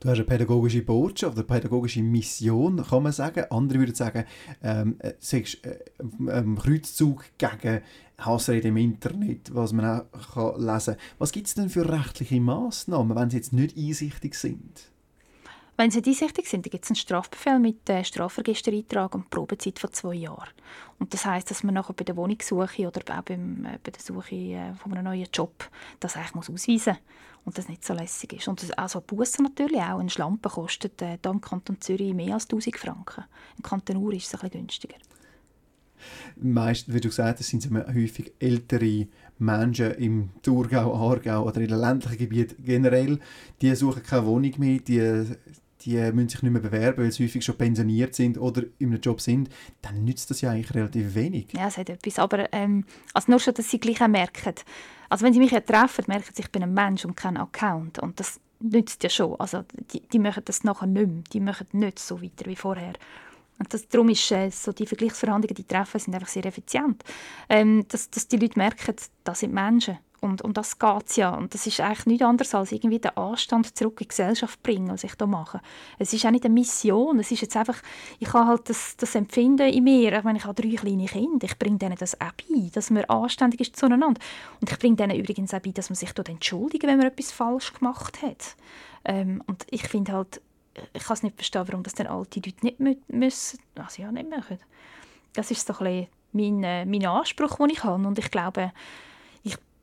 Du hast eine pädagogische Botschaft, eine pädagogische Mission, kann man sagen. Andere würden sagen, ähm, äh, sagst, äh, ähm, Kreuzzug gegen Hassrede im Internet, was man auch kann lesen kann. Was gibt es denn für rechtliche Massnahmen, wenn sie jetzt nicht einsichtig sind? Wenn sie einsichtig sind, dann gibt es einen Strafbefehl mit äh, Strafregistereintrag und Probezeit von zwei Jahren. Und das heißt, dass man nachher bei der Wohnungssuche oder auch beim, äh, bei der Suche äh, von einem neuen Job das eigentlich muss ausweisen muss und das nicht so lässig ist. Und das, also Bussen natürlich auch. Ein Schlampe kostet äh, im Kanton Zürich mehr als 1000 Franken. Im Kanton Ur ist es ein bisschen günstiger. Meist, wie du gesagt hast, sind es häufig ältere Menschen im Thurgau, Aargau oder in den ländlichen Gebieten generell. Die suchen keine Wohnung mehr, die die müssen sich nicht mehr bewerben, weil sie häufig schon pensioniert sind oder in einem Job sind, dann nützt das ja eigentlich relativ wenig. Ja, es hat etwas, aber ähm, also nur schon, dass sie gleich merken. Also wenn sie mich ja treffen, merken sie, ich bin ein Mensch und kein Account und das nützt ja schon. Also die, die machen das nachher nicht mehr, die machen nicht so weiter wie vorher. Und das, darum ist äh, so die Vergleichsverhandlungen, die Treffen sind einfach sehr effizient. Ähm, dass, dass die Leute merken, das sind Menschen Und, und das geht ja. Und das ist eigentlich nichts anderes als irgendwie den Anstand zurück in die Gesellschaft bringen, was ich da mache. Es ist auch nicht eine Mission. Es ist jetzt einfach, ich habe halt das, das Empfinden in mir. Ich meine, ich habe drei kleine Kinder. Ich bringe denen das auch bei, dass man anständig ist zueinander. Und ich bringe denen übrigens auch bei, dass man sich dort entschuldigt, wenn man etwas falsch gemacht hat. Ähm, und ich finde halt, ich kann es nicht verstehen, warum das dann alte Leute nicht müssen, also ja, nicht machen. Das ist so ein bisschen mein, äh, mein Anspruch, den ich habe. Und ich glaube,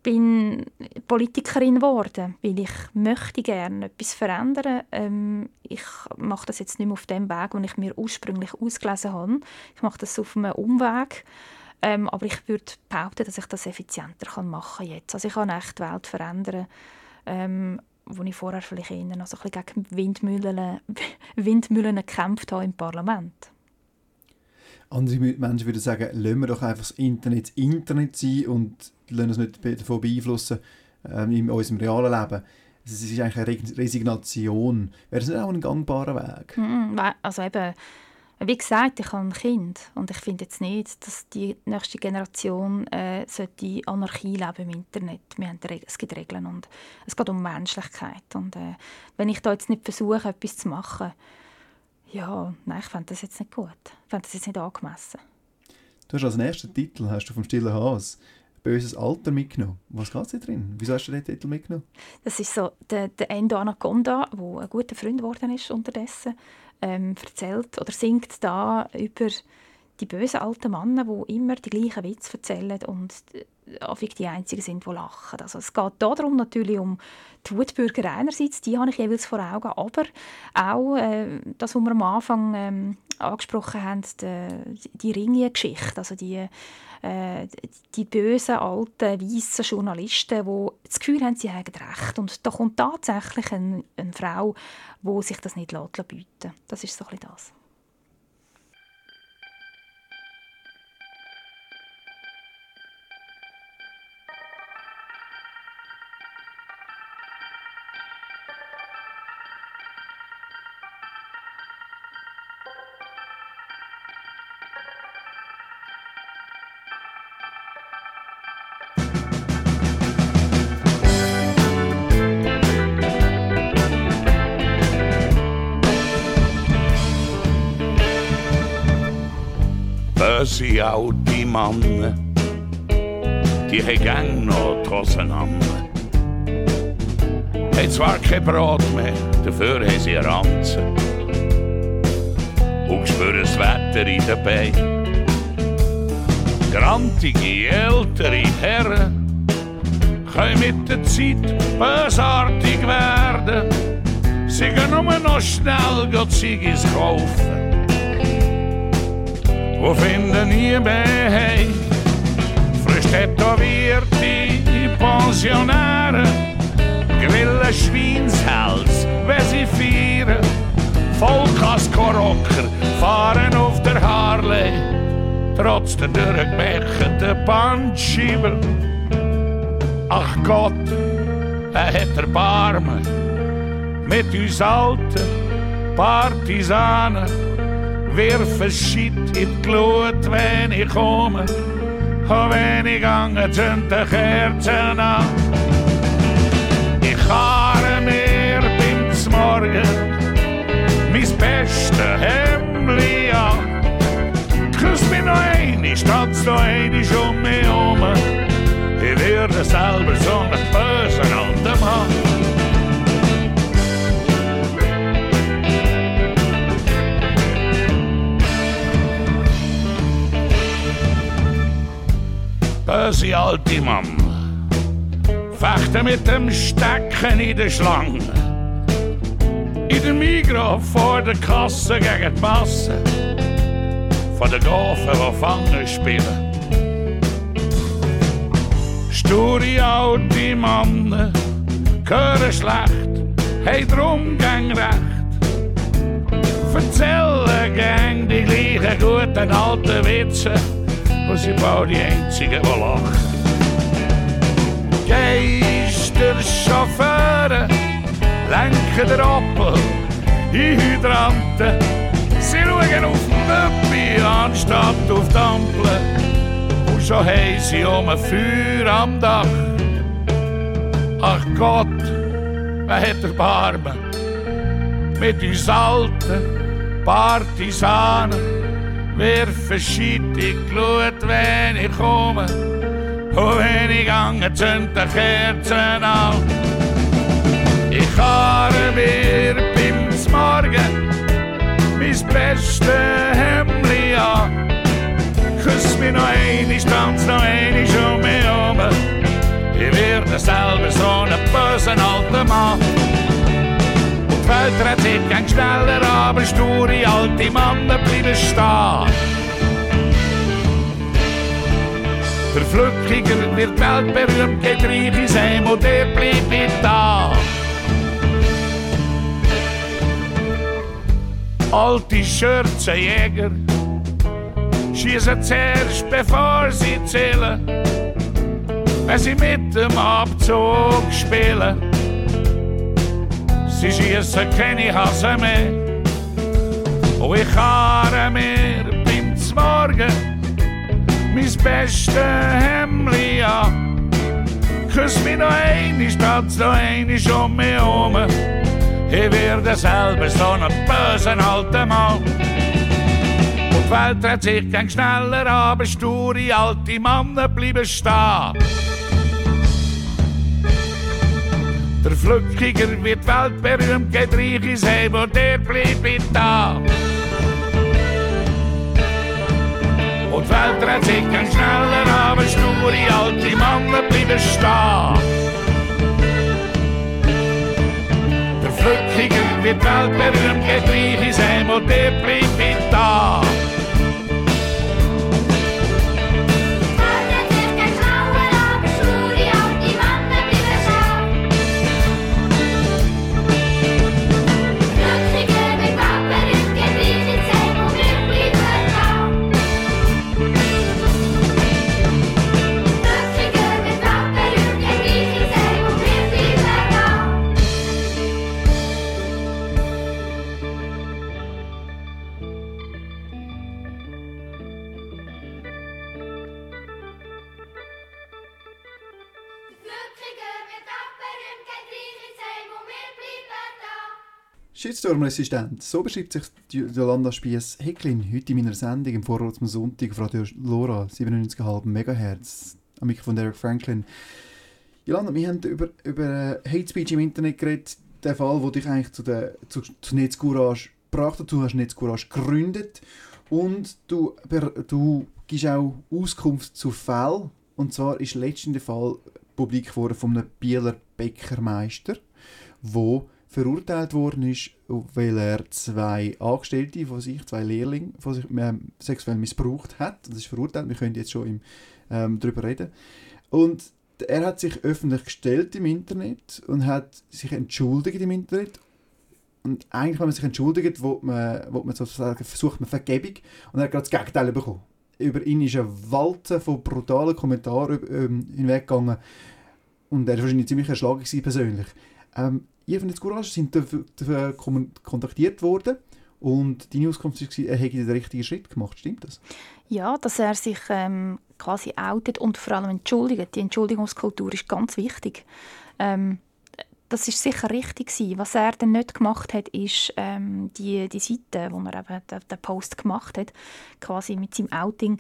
bin Politikerin geworden, weil ich möchte gerne etwas verändern. Ähm, ich mache das jetzt nicht mehr auf dem Weg, den ich mir ursprünglich ausgelesen habe. Ich mache das auf einem Umweg. Ähm, aber ich würde behaupten, dass ich das effizienter machen kann jetzt. Also ich kann echt die Welt verändern. Ähm, wo ich vorher vielleicht eher noch so ein bisschen gegen Windmühlen, Windmühlen gekämpft habe im Parlament. Andere Menschen würden sagen, lassen wir doch einfach das Internet Internet sein und lassen uns nicht davon beeinflussen ähm, in unserem realen Leben. Es ist eigentlich eine Resignation. Wäre das nicht auch ein gangbarer Weg? Mm, also eben, wie gesagt, ich habe ein Kind und ich finde jetzt nicht, dass die nächste Generation äh, sollte Anarchie leben im Internet. Wir haben es gibt Regeln und es geht um Menschlichkeit. Und äh, wenn ich da jetzt nicht versuche, etwas zu machen, ja, nein, ich fände das jetzt nicht gut. Ich fände das jetzt nicht angemessen. Du hast als ersten Titel hast du vom Stillen Haas «Böses Alter» mitgenommen. Was geht da drin? Wieso hast du den Titel mitgenommen? Das ist so der, der Endo Anaconda, der ein guter Freund geworden ist unterdessen ähm, erzählt oder singt da über die bösen alten Männer, die immer die gleichen Witze erzählen und äh, die einzigen sind, die lachen. Also es geht darum natürlich um die Wutbürger einerseits, die habe ich jeweils vor Augen, aber auch äh, das, was wir am Anfang ähm, angesprochen haben, die, die Ringe-Geschichte, also die äh, die bösen, alten, weißen Journalisten, die das Gefühl haben, sie hätten Recht. Und da kommt tatsächlich eine, eine Frau, die sich das nicht bieten lässt. Das ist so ein bisschen das. Böse alte Männer, die haben gang noch die Hosen an. Haben zwar kein Brot mehr, dafür haben sie Ranzen. Und spüren das Wetter in den Beinen. Grantige ältere Herren können mit der Zeit bösartig werden. Sie gehen nur noch schnell Ziggis kaufen wo finden nie mehr heim. Frisch tätowierte Pensionäre grillen Schweinshals, wenn sie feiern. Vollkasko-Rocker fahren auf der Harley, trotz der durchgemächten Bandscheiben. Ach Gott, er hat Erbarmen mit uns alten Partisanen werfen Shit in die Glut, wenn ich komme. Und wenn ich gange, zünden Kerzen an. Ich fahre mir beim Morgen mein bestes Hemdli an. Küss mich noch eine, statt noch eine um mich herum. Ich werde selber so ein böser alte Mann. Fechte mit dem Stecken in der Schlange. In der Migros vor der Kasse gegen die Masse. Von den Gofen, die Fangen spielen. Sture alte Mannen, hören schlecht, haben drum gang recht. Erzählen gang die gleichen guten alten Witze und sie bald die Einzigen, die lachen. Geisterchauffeure lenken den Opel in Hydranten. Sie schauen auf den Pöppi anstatt auf die Ampel. Und schon haben sie um ein Feuer am Dach Ach Gott, wer hat Erbarmen mit uns alten Partisanen? Wer verschiebt die Glut, wenn ich komme? Und wenn ich gange, zünd die Kerzen an. Ich fahre mir beim Morgen mein beste Hemdli an. Küss mich noch einmal, tanz noch einmal um mich herum. Ich werde selber so ein böser alter Mann. Welt dreht sich gern schneller, aber sture alte Männer bleiben stehen. Der Flückiger wird weltberühmt, geht reich ins Heim und der bleibt da. Alte Schürzenjäger schießen zuerst, bevor sie zählen, wenn sie mit dem Abzug spielen. Sie schießen keine Hasen mehr, und ich fahre mir beim Morgen mein beste Hemdli an. Küss mich noch einmal, tanz noch einmal um mich herum. Ich werde selber so ein böser alter Mann. Und die Welt dreht sich gern schneller, aber sture alte Männer bleiben stehen. Der Flückiger wird weltberühmt, geht reich ins Heim und der bleibt da. Und Welt dreht sich gern schneller, aber sture alte Männer bleiben stehen. Der Flückiger wird weltberühmt, geht reich ins Heim und der bleibt da. Shitstorm-resistent. So beschreibt sich Jolanda Spiess-Hecklin heute in meiner Sendung im Vorrat zum Sonntag auf Radio Lora 97,5 MHz. Am Mikrofon Derek Franklin. Jolanda, wir haben über, über Hate Speech im Internet geredet. Der Fall, wo dich eigentlich zu, der, zu, zu Netzcourage gebracht hat. Du hast Netzcourage gegründet und du, du gibst auch Auskunft zu Fällen. Und zwar ist letztens der Fall publik geworden von einem Bieler Bäckermeister, wo verurteilt worden ist, weil er zwei Angestellte von sich, zwei Lehrlinge von sich äh, sexuell missbraucht hat. Das ist verurteilt, wir können jetzt schon ähm, darüber reden. Und er hat sich öffentlich gestellt im Internet und hat sich entschuldigt im Internet. Und eigentlich, wenn man sich entschuldigt, will man, will man sozusagen, versucht man Vergebung und er hat gerade das Gegenteil bekommen. Über ihn ist ein Walze von brutalen Kommentaren ähm, hinweggegangen und er war wahrscheinlich ziemlich erschlagen persönlich. Ähm, ihr von Courage sind dafür kontaktiert worden und deine Auskunft war, er hätte den richtigen Schritt gemacht. Stimmt das? Ja, dass er sich ähm, quasi outet und vor allem entschuldigt. Die Entschuldigungskultur ist ganz wichtig. Ähm, das ist sicher richtig gewesen. Was er dann nicht gemacht hat, ist ähm, die, die Seite, wo er eben den Post gemacht hat, quasi mit seinem Outing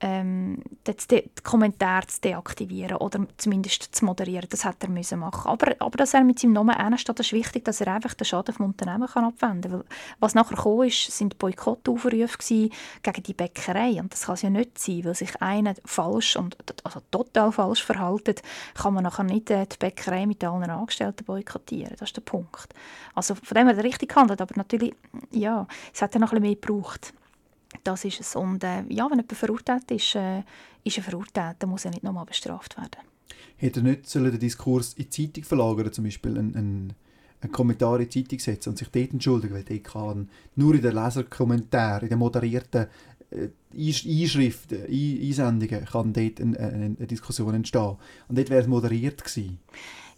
ähm, den Kommentar zu deaktivieren oder zumindest zu moderieren. Das hätte er müssen machen. Aber, aber dass er mit seinem Namen ernst ist wichtig, dass er einfach den Schaden vom Unternehmen kann abwenden kann. Was nachher gekommen ist, sind Boykottaufrufe gegen die Bäckerei. Und das kann es ja nicht sein, weil sich einer falsch und also total falsch verhalten, kann man nachher nicht äh, die Bäckerei mit allen Angestellten boykottieren. Das ist der Punkt. Also von dem hat er richtig gehandelt, aber natürlich, ja, es hat ja noch ein bisschen mehr gebraucht. Das ist es. Und äh, ja, wenn jemand verurteilt ist, äh, ist er verurteilt, dann muss er nicht nochmal bestraft werden. Hätte er nicht sollen den Diskurs in die Zeitung verlagern, zum Beispiel einen, einen, einen Kommentar in die Zeitung setzen und sich dort entschuldigen, weil dort kann nur in den Leserkommentaren, in den moderierten äh, Einschriften, Einsendungen kann dort eine, eine, eine Diskussion entstehen. Und dort wäre es moderiert gewesen.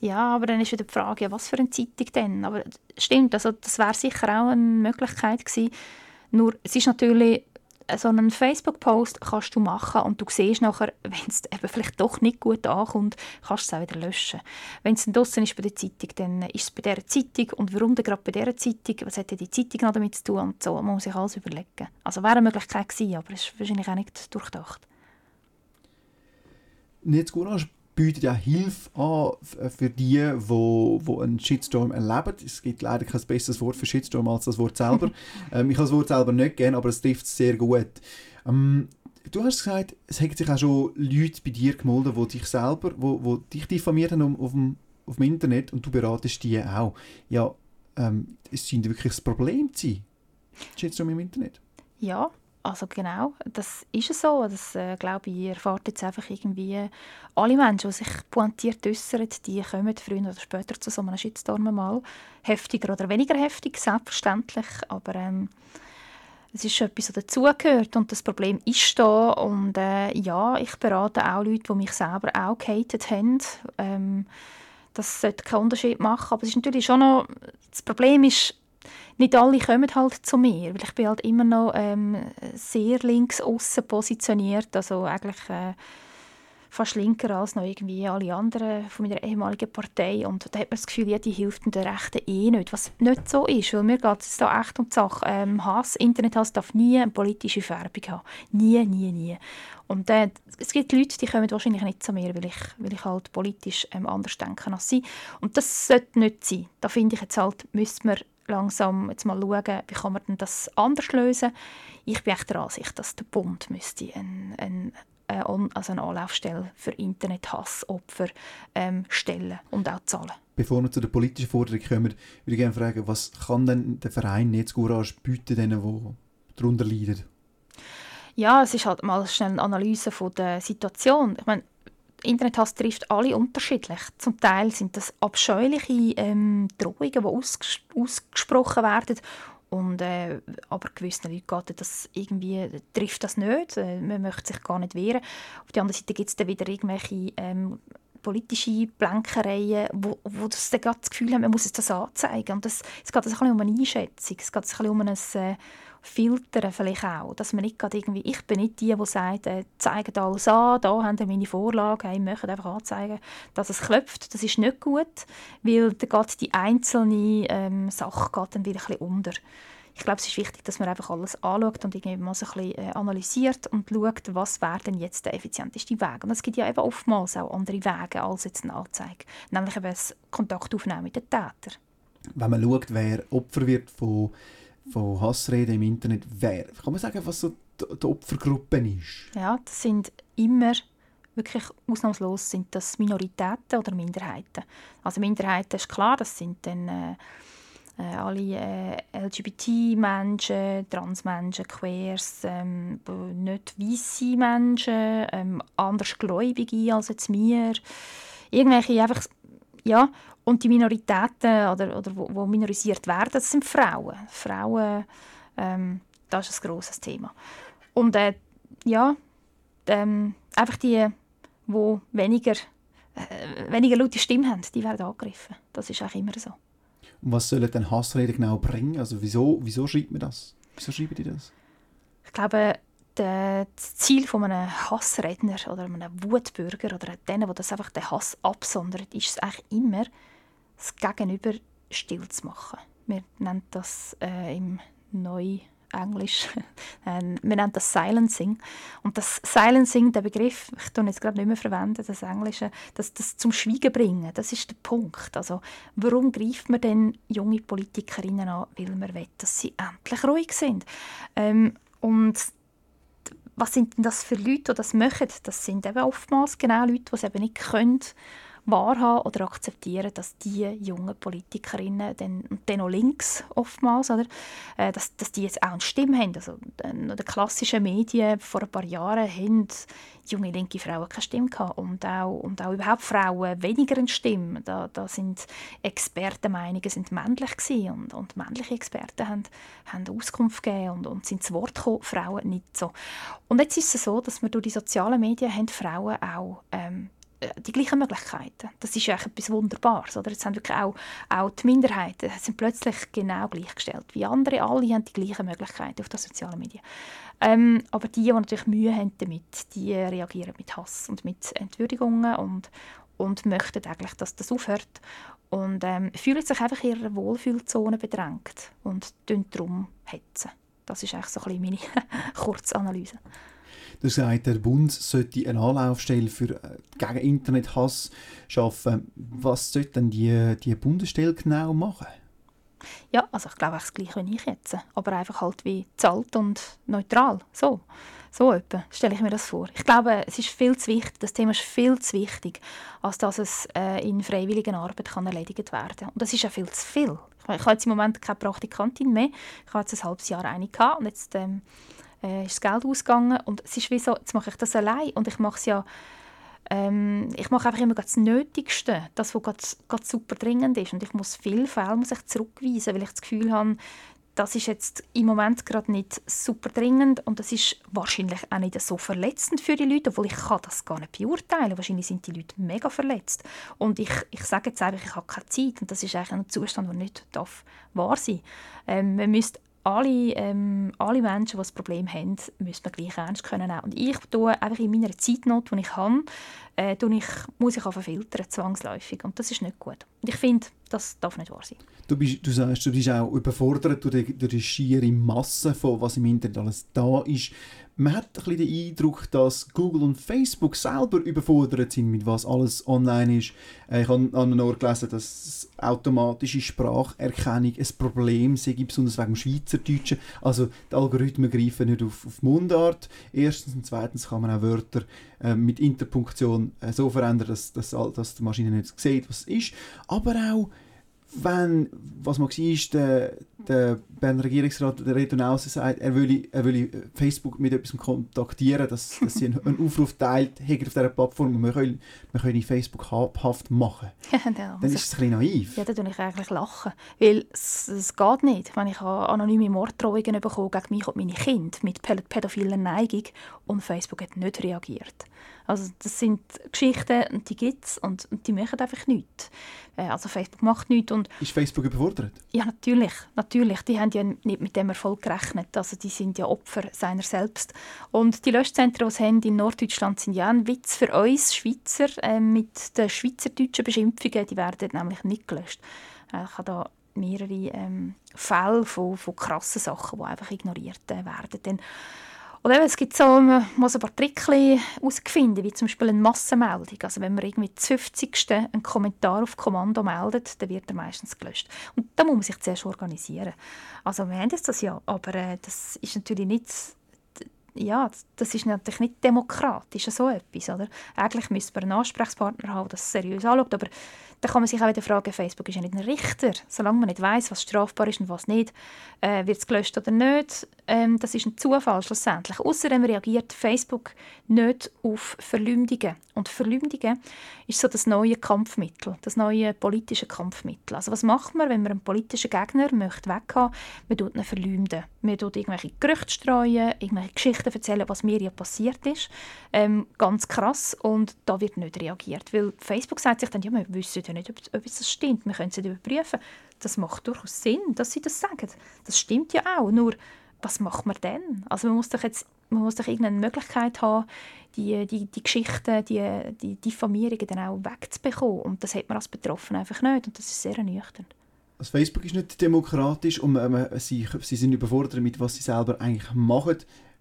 Ja, aber dann ist wieder die Frage, was für eine Zeitung denn? Aber stimmt, also das wäre sicher auch eine Möglichkeit gewesen. Nur, es ist natürlich so einen Facebook-Post kannst du machen und du siehst nachher, wenn es eben vielleicht doch nicht gut ankommt, kannst du es auch wieder löschen. Wenn es dann draussen ist bei der Zeitung, dann ist es bei dieser Zeitung und warum denn gerade bei dieser Zeitung, was hat die Zeitung noch damit zu tun und so, man muss sich alles überlegen. Also wäre eine Möglichkeit gewesen, aber es ist wahrscheinlich auch nicht durchdacht. Netz Courage bietet ja Hilfe an f- für die, wo, wo einen Shitstorm erleben. Es gibt leider kein besseres Wort für Shitstorm als das Wort selber. ähm, ich habe das Wort selber nicht gern, aber es trifft es sehr gut. Ähm, du hast gesagt, es haben sich auch schon Leute bei dir gemeldet, die dich selber, wo, wo dich diffamiert haben auf dem, auf dem Internet und du beratest die auch. Ja, ähm, es scheint wirklich ein Problem zu sein. Shitstorm im Internet. Ja, also genau, das ist es so. Das äh, glaube ich, erfahrt jetzt einfach irgendwie alle Menschen, die sich pointiert äußern, die kommen früher oder später zu so einem Shitstorm mal. Heftiger oder weniger heftig, selbstverständlich, aber ähm, es ist etwas, das dazugehört und das Problem ist da und äh, ja, ich berate auch Leute, die mich selber auch gehatet haben. Ähm, das sollte keinen Unterschied machen, aber es ist natürlich schon noch, das Problem ist, nicht alle kommen halt zu mir, weil ich bin halt immer noch ähm, sehr links außen positioniert, also eigentlich äh, fast linker als noch irgendwie alle anderen von meiner ehemaligen Partei und da hat man das Gefühl, ja, die hilft den Rechten eh nicht, was nicht so ist, weil mir geht es da echt um die Sache. Ähm, Hass, Internethass darf nie eine politische Färbung haben, nie, nie, nie. Und äh, es gibt Leute, die kommen wahrscheinlich nicht zu mir, weil ich, weil ich halt politisch ähm, anders denke als sie. Und das sollte nicht sein. Da finde ich jetzt halt, müsste man langsam jetzt mal schauen, wie kann man denn das anders lösen. Ich bin echt der Ansicht, dass der Bund müsste ein, ein, also eine Anlaufstelle für Internethassopfer ähm, stellen und auch zahlen. Bevor wir zu der politischen Forderung kommen, würde ich gerne fragen, was kann denn der Verein Netz Courage bieten, denen, die darunter leiden? Ja, es ist halt mal schnell eine Analyse von der Situation. Ich meine, Internethass trifft alle unterschiedlich. Zum Teil sind das abscheuliche ähm, Drohungen, die ausges ausgesprochen werden. Und, äh, aber gewissen Leuten das irgendwie, trifft das nicht. Äh, man möchte sich gar nicht wehren. Auf der anderen Seite gibt es dann wieder irgendwelche ähm, politische Blänkereien, wo, wo das dann das Gefühl haben, man muss es das anzeigen. Und das, es geht also ein bisschen um eine Einschätzung, es geht ein bisschen um ein äh, Filtern vielleicht auch, dass man nicht irgendwie, ich bin nicht die, die sagt, äh, zeigt alles an, da haben wir meine Vorlage, hey, wir möchten einfach anzeigen, dass es klopft, das ist nicht gut, weil dann geht die einzelne ähm, Sache geht dann wieder ein bisschen unter. Ich glaube, es ist wichtig, dass man einfach alles anschaut und irgendwie mal so ein bisschen äh, analysiert und schaut, was wäre denn jetzt der effizienteste Weg. Und es gibt ja eben oftmals auch andere Wege als jetzt eine Anzeige, nämlich eben das Kontakt aufnehmen mit den Tätern. Wenn man schaut, wer Opfer wird von, von Hassreden im Internet, wer, kann man sagen, was so die, Opfergruppe ist? Ja, das sind immer wirklich ausnahmslos sind das Minoritäten oder Minderheiten. Also Minderheiten ist klar, das sind dann äh, äh, alle äh, LGBT-Menschen, Transmenschen, Queers, ähm, nicht weisse Menschen, ähm, andersgläubige als jetzt wir, irgendwelche einfach, ja, und die Minoritäten oder, oder wo, wo minorisiert werden, das sind Frauen. Frauen, ähm, das ist ein grosses Thema. Und äh, ja, ähm, einfach die, die weniger, äh, weniger laute Stimme haben, die werden angegriffen. Das ist auch immer so. Und was sollen denn Hassreden genau bringen? Also wieso, wieso schreibt man das? Wieso schreiben die das? Ich glaube, das Ziel von einem Hassredner oder einem Wutbürger oder denen, die das einfach den Hass absondern, ist es eigentlich immer, das Gegenüber still zu machen. Wir nennen das äh, im Neuenglisch, äh, wir nennen das Silencing. Und das Silencing, der Begriff, ich tue jetzt gerade nicht mehr verwenden, das Englische, das, das zum Schweigen bringen, das ist der Punkt. Also, warum greift man denn junge Politikerinnen an? Weil man will, dass sie endlich ruhig sind. Ähm, und was sind denn das für Leute, die das machen? Das sind eben oftmals genau Leute, die es eben nicht können, wahrhaben oder akzeptieren, dass die jungen Politikerinnen, und dann auch links oftmals, oder, äh, dass, dass die jetzt auch eine Stimme haben. Also, in den klassischen Medien vor ein paar Jahren haben junge linke Frauen keine Stimme gehabt und auch, und auch überhaupt Frauen weniger eine Stimme. Da, da sind Expertenmeinungen sind männlich gewesen und, und männliche Experten haben, haben Auskunft gegeben und, und sind zu Wort gekommen, Frauen nicht so. Und jetzt ist es so, dass wir durch die sozialen Medien haben Frauen auch ähm, äh, die gleichen Möglichkeiten. Das ist etwas Wunderbares. Oder? Jetzt haben wirklich auch, auch die Minderheiten sind plötzlich genau gleichgestellt wie andere. Alle haben die gleichen Möglichkeiten auf den sozialen Medien. Ähm, aber die, die natürlich Mühe haben damit, die reagieren mit Hass und mit Entwürdigungen und, und möchten eigentlich, dass das aufhört und ähm, fühlen sich einfach in ihrer Wohlfühlzone bedrängt und darum hetzen. Das ist eigentlich so ein bisschen meine Kurzanalyse. Du sagst, der Bund sollte eine Anlaufstelle für äh, gegen Internethass schaffen. Was sollte denn die, die Bundesstelle genau machen? Ja, also ich glaube das gleiche wie ich jetzt. Aber einfach halt wie zahlt und neutral. So, so etwa stelle ich mir das vor. Ich glaube, es ist viel zu wichtig, das Thema ist viel zu wichtig, als dass es äh, in freiwilliger Arbeit kann erledigt werden kann. Und das ist ja viel zu viel. Ich, ich habe jetzt im Moment keine Praktikantin mehr. Ich habe jetzt ein halbes Jahr eine gehabt und jetzt ähm, äh, ist das Geld ausgegangen. Und es ist wie so, jetzt mache ich das allein und ich mache es ja ähm, ich mache einfach immer das Nötigste, das, was gerade, super dringend ist. Und ich muss viele Fälle muss ich zurückweisen, weil ich das Gefühl habe, das ist jetzt im Moment gerade nicht super dringend und das ist wahrscheinlich auch nicht so verletzend für die Leute, obwohl ich kann das gar nicht beurteilen. Wahrscheinlich sind die Leute mega verletzt und ich, ich sage jetzt einfach, ich habe keine Zeit und das ist eigentlich ein Zustand, der nicht darf wahr sein. Ähm, man müsste alle, ähm, alle Menschen, die das Problem haben, müssen wir gleich ernst können nehmen. Und ich tue einfach in meiner Zeitnot, die ich habe, äh, ich, muss ich filtern, zwangsläufig. Und das ist nicht gut. Und ich finde, das darf nicht wahr sein. Du, bist, du sagst, du bist auch überfordert durch die, durch die schiere Masse von was im Internet alles da ist man hat ein bisschen den Eindruck, dass Google und Facebook selber überfordert sind, mit was alles online ist. Äh, ich habe an einem Ort gelesen, dass automatische Spracherkennung ein Problem sei, besonders wegen dem Schweizerdeutschen. Also die Algorithmen greifen nicht auf, auf Mundart. Erstens und zweitens kann man auch Wörter äh, mit Interpunktion äh, so verändern, dass, dass, dass die Maschine nicht sieht, was es ist. Aber auch wenn, was man war, der, der Berner Regierungsrat der Reto Nauser sagt, er will, er will Facebook mit etwas kontaktieren, dass, dass sie einen, einen Aufruf teilt, auf dieser Plattform und wir können, wir können Facebook habhaft machen. dann ist es ein bisschen naiv. Ja, dann tue ich eigentlich lachen, weil es, es geht nicht. Wenn ich anonyme Morddrohungen bekomme gegen mich und meine Kinder mit pädophiler Neigung und Facebook hat nicht reagiert. Also das sind Geschichten, die gibt es und, und, die machen einfach nichts. Äh, also Facebook macht nichts. Und ist Facebook überfordert? Ja, natürlich. natürlich. Die haben ja nicht mit dem Erfolg gerechnet. Also die sind ja Opfer seiner selbst. Und die Löschzentren, die sie haben in Norddeutschland, sind ja ein Witz für uns Schweizer. Äh, mit den schweizerdeutschen Beschimpfungen, die werden nämlich nicht gelöscht. Äh, ich habe da mehrere ähm, Fälle von, von krassen Sachen, die einfach ignoriert äh, werden. Denn oder es gibt so, man muss ein paar Tricks herausfinden, wie zum Beispiel eine Massenmeldung. Also wenn man irgendwie das 50. einen Kommentar auf Kommando meldet, dann wird er meistens gelöscht. Und da muss man sich zuerst organisieren. Also wir haben das ja, aber äh, das ist natürlich nicht ja, das ist natürlich nicht demokratisch, so etwas. Oder? Eigentlich müsste man einen Ansprechpartner haben, der das seriös anschaut, aber dann kann man sich auch wieder fragen, Facebook ist ja nicht ein Richter. Solange man nicht weiß, was strafbar ist und was nicht, äh, wird es gelöscht oder nicht, ähm, das ist ein Zufall schlussendlich. Außerdem reagiert Facebook nicht auf Verleumdungen. Und Verleumdungen ist so das neue Kampfmittel, das neue politische Kampfmittel. Also was macht man, wenn man einen politischen Gegner möchte weghaben? Man tut ihn verleumden. Man tut irgendwelche Gerüchte streuen, irgendwelche Geschichten erzählen, was mir ja passiert ist. Ähm, ganz krass. Und da wird nicht reagiert. Weil Facebook sagt sich dann, ja, wir wissen ja nicht, ob, ob das stimmt. Wir können es nicht überprüfen. Das macht durchaus Sinn, dass sie das sagen. Das stimmt ja auch. Nur, was macht man denn? Also man muss doch jetzt man muss doch irgendeine Möglichkeit haben, die, die, die Geschichten, die, die Diffamierungen dann auch wegzubekommen. Und das hat man als Betroffener einfach nicht. Und das ist sehr ernüchternd. Also Facebook ist nicht demokratisch und ähm, sie, sie sind überfordert mit was sie selber eigentlich machen.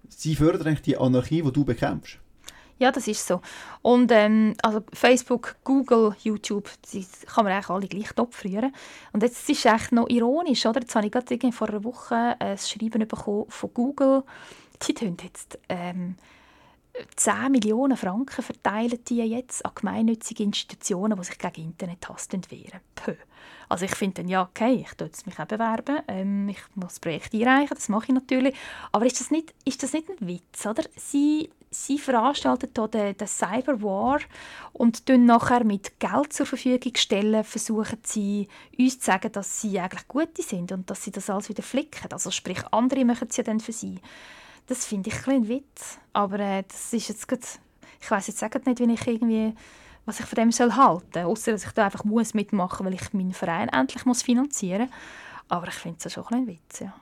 Sie fördern eigentlich die Anarchie, die du bekämpfst. Ja, das ist so. Und ähm, also Facebook, Google, YouTube, die kann man eigentlich alle gleich Topf rühren. Und jetzt ist es echt noch ironisch, oder? Jetzt habe ich gerade vor einer Woche ein Schreiben bekommen von Google. Die tun jetzt ähm, 10 Millionen Franken verteilen die jetzt an gemeinnützige Institutionen, die sich gegen Internethass wehren. Puh. Also ich finde dann, ja, okay, ich tue mich auch bewerben, ähm, ich muss das Projekt einreichen, das mache ich natürlich. Aber ist das nicht, ist das nicht ein Witz, oder? Sie, sie veranstalten hier den, den Cyberwar und dann nachher mit Geld zur Verfügung stellen, versuchen sie uns zu sagen, dass sie eigentlich Gute sind und dass sie das alles wieder flicken. Also sprich, andere machen es ja dann für sie. Das finde ich ein Witz. Aber äh, das ist jetzt gut. Ich weiß jetzt nicht, wie ich irgendwie was ich von dem soll halten, außer dass ich da einfach muss mitmachen, weil ich meinen Verein endlich muss finanzieren. Aber ich finde es schon ein Witz, ja.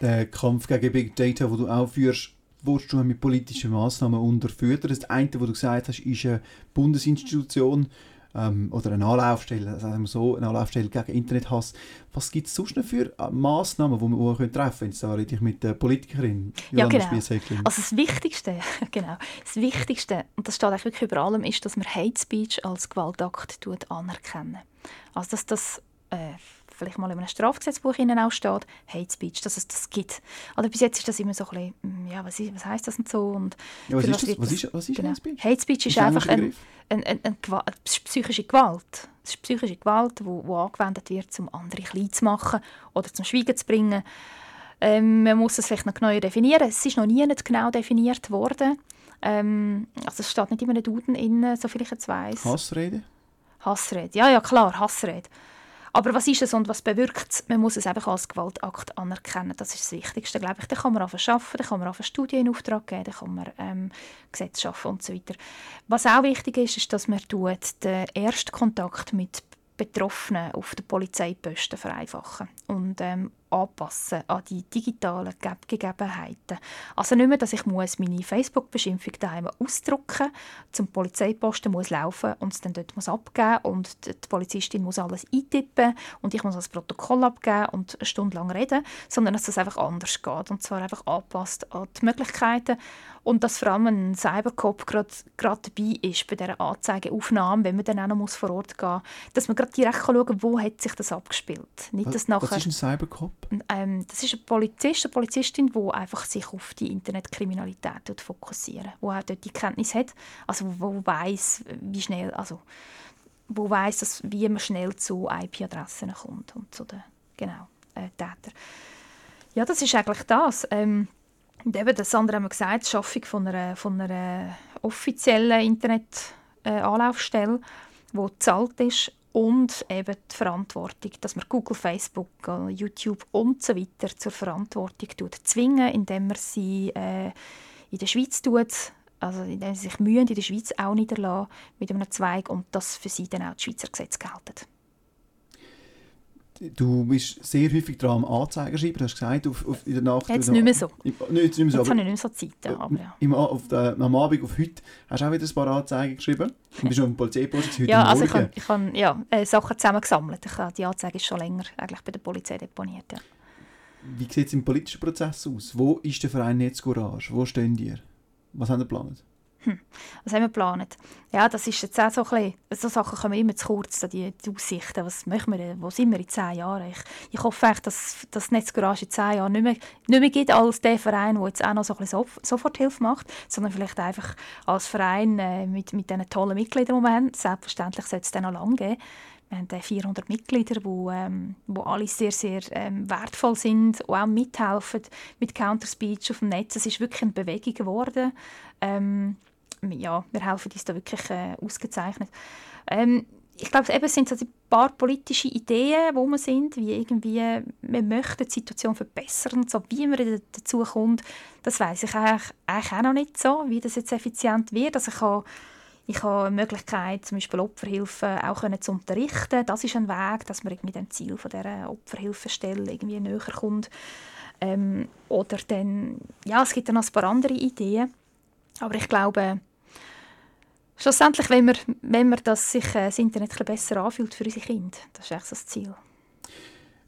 Der Kampf gegen Big Data, wo du auch führst, willst du mit politischen Massnahmen unterfüttern? Das eine, was du gesagt hast, ist eine Bundesinstitution ähm, oder eine Anlaufstelle, sagen wir so, eine Anlaufstelle gegen Internethass. Was gibt es sonst noch für äh, Massnahmen, die man treffen können? Jetzt da rede ich mit der Politikerin Ja, Jolanda genau. Spiess-Häckling. Also das Wichtigste, genau, das Wichtigste, und das steht eigentlich wirklich über allem, ist, dass man Hate Speech als Gewaltakt anerkennen. Also dass das äh, vielleicht mal in einem Strafgesetzbuch innen auch steht, Hate Speech, dass es das gibt. Oder bis jetzt ist das immer so ein bisschen, mm, ja, was, ist, was heisst das und so und ja, was ist das? Was ist, was ist genau. Hate Speech? Hate Speech ist, Ist ein einfach ein, ein, ein, ein Gewa- es ist psychische Gewalt. Es ist psychische Gewalt, die wo angewendet wird, um andere klein zu machen oder zum Schweigen zu bringen. Ähm, man muss es vielleicht noch genauer definieren. Es ist noch nie nicht genau definiert worden. Ähm, also es steht nicht in einem Duden, in, soviel ich jetzt weiss. Hassrede? Hassrede. Ja, ja, klar, Hassrede. Aber was ist es und was bewirkt es? Man muss es einfach als Gewaltakt anerkennen. Das ist das Wichtigste, glaube ich. Da kann man anfangen arbeiten, da kann man anfangen Studien in Auftrag geben, da kann man ähm, Gesetze schaffen und so weiter. Was auch wichtig ist, ist, dass man tut, den Erstkontakt mit Betroffenen auf den Polizeiposten vereinfachen und ähm, anpassen an die digitalen Ge Gegebenheiten. Also nicht mehr, dass ich muss meine Facebook-Beschimpfung daheim ausdrucken zum Polizeiposten muss laufen und es dann dort muss abgeben und die Polizistin muss alles eintippen und ich muss das Protokoll abgeben und eine Stunde lang reden, sondern dass das einfach anders geht und zwar einfach anpasst an die Möglichkeiten und dass vor allem ein Cybercop gerade dabei ist bei dieser Anzeigeaufnahme, wenn man dann auch noch muss vor Ort gehen muss, dass man gerade direkt schauen kann, wo hat sich das abgespielt. Nicht, dass Was, nachher, was ist ein Cybercop? Ähm, das ist ein Polizist, eine Polizistin, die einfach sich auf die Internetkriminalität tut fokussieren, wo auch dort die Kenntnis hat, also wo, wo weiß, wie schnell, also wo weiß, dass wie man schnell zu IP-Adressen kommt und zu den genau äh, Tätern. Ja, das ist eigentlich das. Ähm, und eben das andere haben wir gesagt, die Schaffung von einer, von einer offiziellen Internet-Anlaufstelle, die bezahlt ist und eben die Verantwortung, dass man Google, Facebook, äh, YouTube und so weiter zur Verantwortung tut, zwingen, indem man sie äh, in der Schweiz tut, also indem sie sich mühen, in der Schweiz auch niederlassen mit einem Zweig und dass für sie dann auch die Schweizer Gesetze gelten. Du bist sehr häufig dran am Anzeigen schreiben, du hast gesagt, auf, auf, in der Nacht... Jetzt nicht mehr so. Im, nicht, jetzt nicht mehr so, Jetzt habe ich nicht mehr so Zeit, ja, aber ja. im, auf der, am Abend auf heute hast du auch wieder ein paar Anzeigen geschrieben. Du bist schon im Polizeipost heute Ja, also ich habe ich hab, ja, äh, Sachen zusammengesammelt. Ich habe, die Anzeige ist schon länger eigentlich bei der Polizei deponiert. Ja. Wie sieht es im politischen Prozess aus? Wo ist der Verein Netz Courage? Wo stehen ihr? Was haben ihr geplant? Was haben wir geplant? Ja, das ist jetzt auch so ein bisschen, so Sachen kommen immer zu kurz, die, die Aussichten. Was möchten wir, wo sind wir in zehn Jahren? Ich, ich hoffe echt, dass das Netzgarage in zehn Jahren nicht mehr, nicht mehr gibt als der Verein, der jetzt auch noch so ein bisschen Sof Soforthilfe macht, sondern vielleicht einfach als Verein äh, mit, mit diesen tollen Mitgliedern, die wir haben. Selbstverständlich sollte es dann noch lange geben. Wir haben äh, 400 Mitglieder, die ähm, wo alle sehr, sehr ähm, wertvoll sind und auch mithelfen mit Counterspeech auf dem Netz. Es ist wirklich eine Bewegung geworden. Ähm, ja, wir helfen uns da wirklich äh, ausgezeichnet. Ähm, ich glaube, eben sind so ein paar politische Ideen, wo wir sind, wie irgendwie, wir möchten die Situation verbessern so, wie man da- dazu kommt, das weiß ich eigentlich, eigentlich auch noch nicht so, wie das jetzt effizient wird. Also ich habe ich habe eine Möglichkeit, zum Beispiel Opferhilfe auch können zu unterrichten. Das ist ein Weg, dass man irgendwie dem Ziel von dieser Opferhilfestelle irgendwie näher kommt. Ähm, oder dann, ja, es gibt dann noch ein paar andere Ideen. Aber ich glaube, schlussendlich, wenn wir, wenn wir das sich äh, das Internet ein besser anfühlt für unsere Kinder, das ist eigentlich so das Ziel.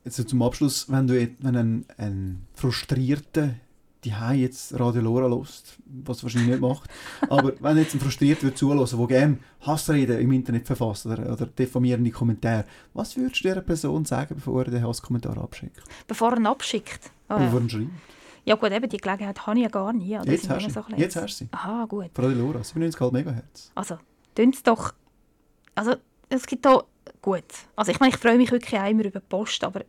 Jetzt zum Abschluss, wenn du wenn ein, ein frustrierter die jetzt Radio Lora lost, was wahrscheinlich nicht macht, aber wenn jetzt ein frustriert wird zulassen, der gerne Hassreden im Internet verfasst oder, oder diffamierende Kommentare, was würdest du dieser Person sagen, bevor er den Hasskommentar abschickt? Bevor er ihn abschickt. Oder ja. bevor er ihn schreibt? Ja gut, eben, die Gelegenheit habe ich ja gar nie. oder? Jetzt hast du so Jetzt hast du sie. Aha, gut. Radio Lora, 97,5 MHz. Also, tun es doch. Also, es gibt da. Gut. Also, ich meine, ich freue mich wirklich auch immer über die Post, aber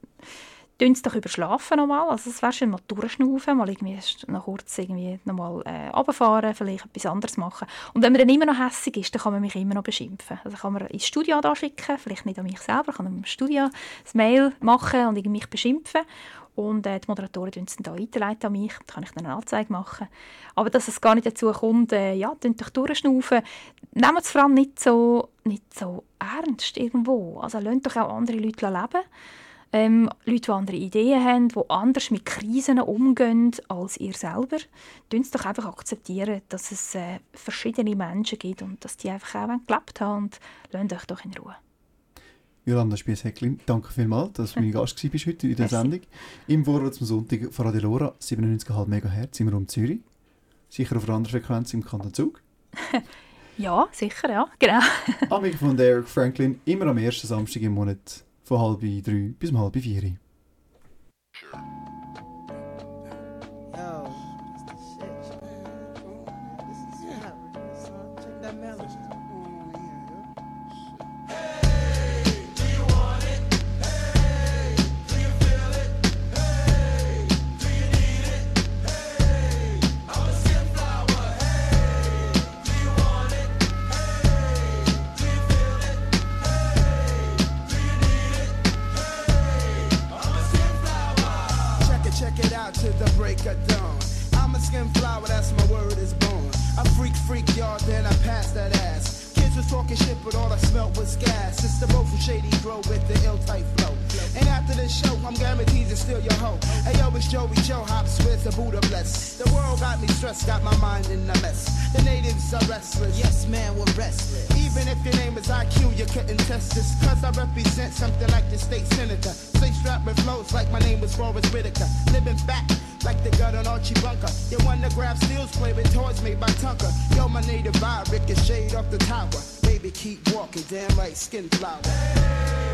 tun es doch überschlafen nochmal. Also, es wäre schön mal durchschnaufen, mal irgendwie noch kurz irgendwie nochmal äh, runterfahren, vielleicht etwas anderes machen. Und wenn man dann immer noch hässig ist, dann kann man mich immer noch beschimpfen. Also, kann man ins Studio da schicken, vielleicht nicht an mich selber, kann im Studio das Mail machen und irgendwie mich beschimpfen. Und äh, die Moderatoren tun es dann da an mich, da kann ich dann eine Anzeige machen. Aber dass es gar nicht dazu kommt, äh, ja, doch durchschnaufen. Nehmt es vor allem nicht so, nicht so ernst irgendwo. Also lasst doch auch andere Leute leben. Ähm, Leute, die andere Ideen haben, die anders mit Krisen umgehen als ihr selber. Tun es doch einfach akzeptieren, dass es äh, verschiedene Menschen gibt und dass die einfach auch gelebt haben und lasst euch doch in Ruhe. Jolanda Spies-Hecklin, danke vielmals, dass du mein Gast warst heute in der. Sendung. Im Vorwärts am Sonntag von Radio Lora, 97,5 MHz im Raum Zürich. Sicher auf einer anderen Frequenz im Kanton Zug. Ja, sicher, ja, genau. Am Mikrofon der Eric Franklin, immer am ersten Samstag im Monat von halb drei bis um halb vier. Yo, Joey Joe Hops with the Buddha bless. The world got me stressed, got my mind in a mess. The natives are restless. Yes, man, we're restless. Even if your name is IQ, you couldn't test this. Cause I represent something like the state senator. Stay strapped with flows like my name was Forrest Whitaker. Living back like the gut on Archie Bunker. You wanna grab steals, play with toys made by Tunker. Yo, my native vibe, ricochet off the tower. Baby, keep walking, damn right, skin flower.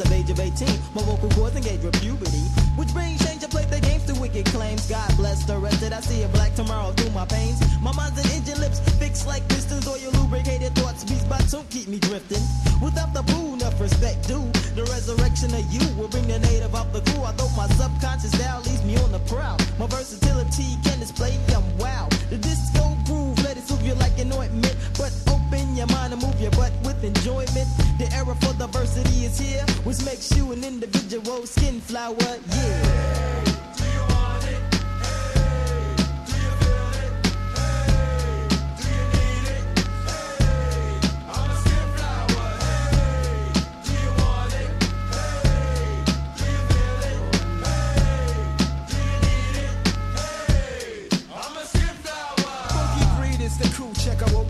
At the age of 18. My vocal cords engage with puberty, which brings change. I play the games to wicked claims. God bless the rest. Did I see a black tomorrow through my pains? My mind's an engine lips fixed like pistons, or your lubricated thoughts. Beats by two keep me drifting. Without the boo, enough respect due. The resurrection of you will bring the native off the crew. Although my subconscious now leaves me on the prowl. My versatility can display, I'm wow. The disco groove, let it soothe you like an ointment. But your mind and move your butt with enjoyment. The era for diversity is here, which makes you an individual skin flower, yeah.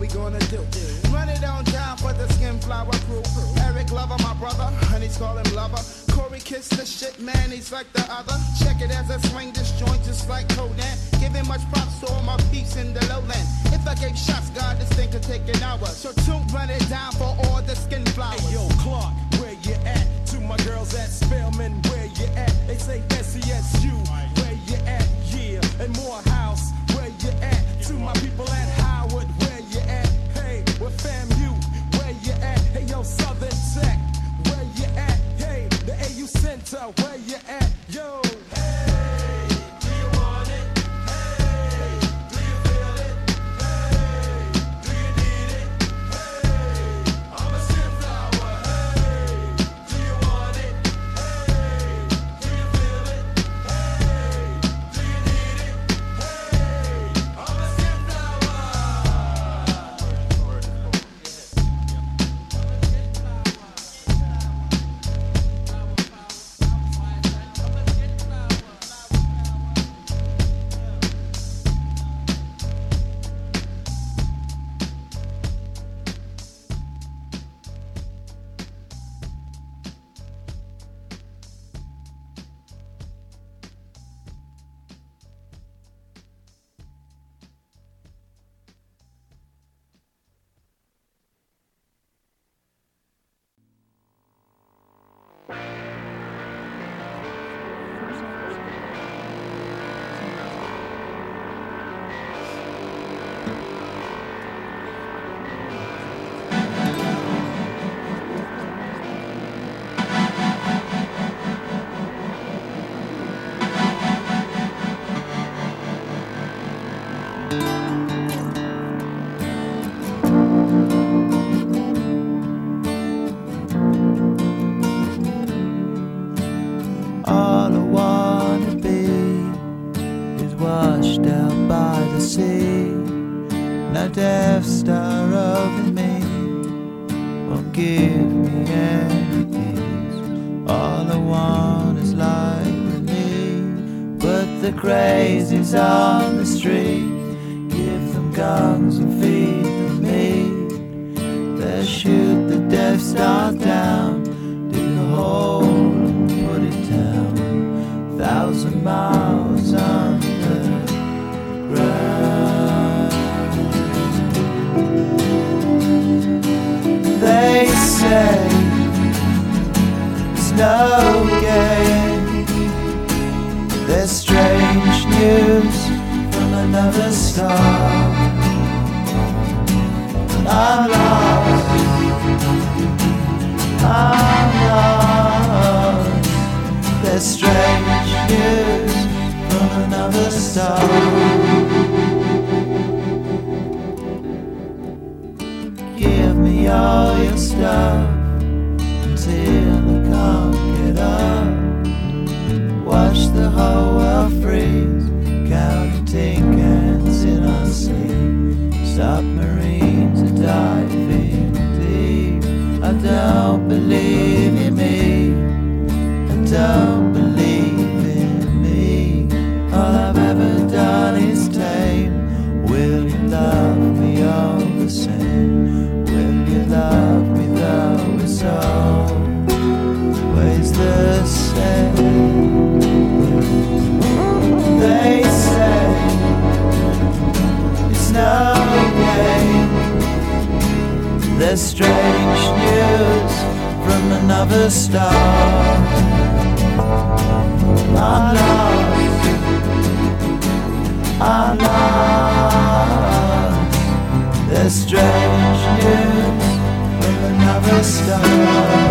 We gonna do. Run it on down for the skin flower crew. Eric Lover, my brother, honey's call him lover. Corey Kiss the shit, man, he's like the other. Check it as I swing this joint just like Conan. Giving much props to all my peeps in the lowland. If I gave shots, God, this thing could take an hour. So tune, run it down for all the skin flowers. Hey, yo, Clark, where you at? To my girls at Spellman, where you at? They say SESU, where you at? Yeah, and Morehouse, where you at? To my people at Center, where you at? Yo. Death Star over me won't give me any peace. All I want is life with me. But the crazies on the street give them guns and feed them meat. They shoot the Death Star down, dig a hole and put it down. Thousand miles say it's no game. There's strange news from another star. I'm lost. I'm lost. There's strange news from another star. Give me your stuff until I can't get up. Watch the whole world freeze, never star. I love you. I love the strange news will another star.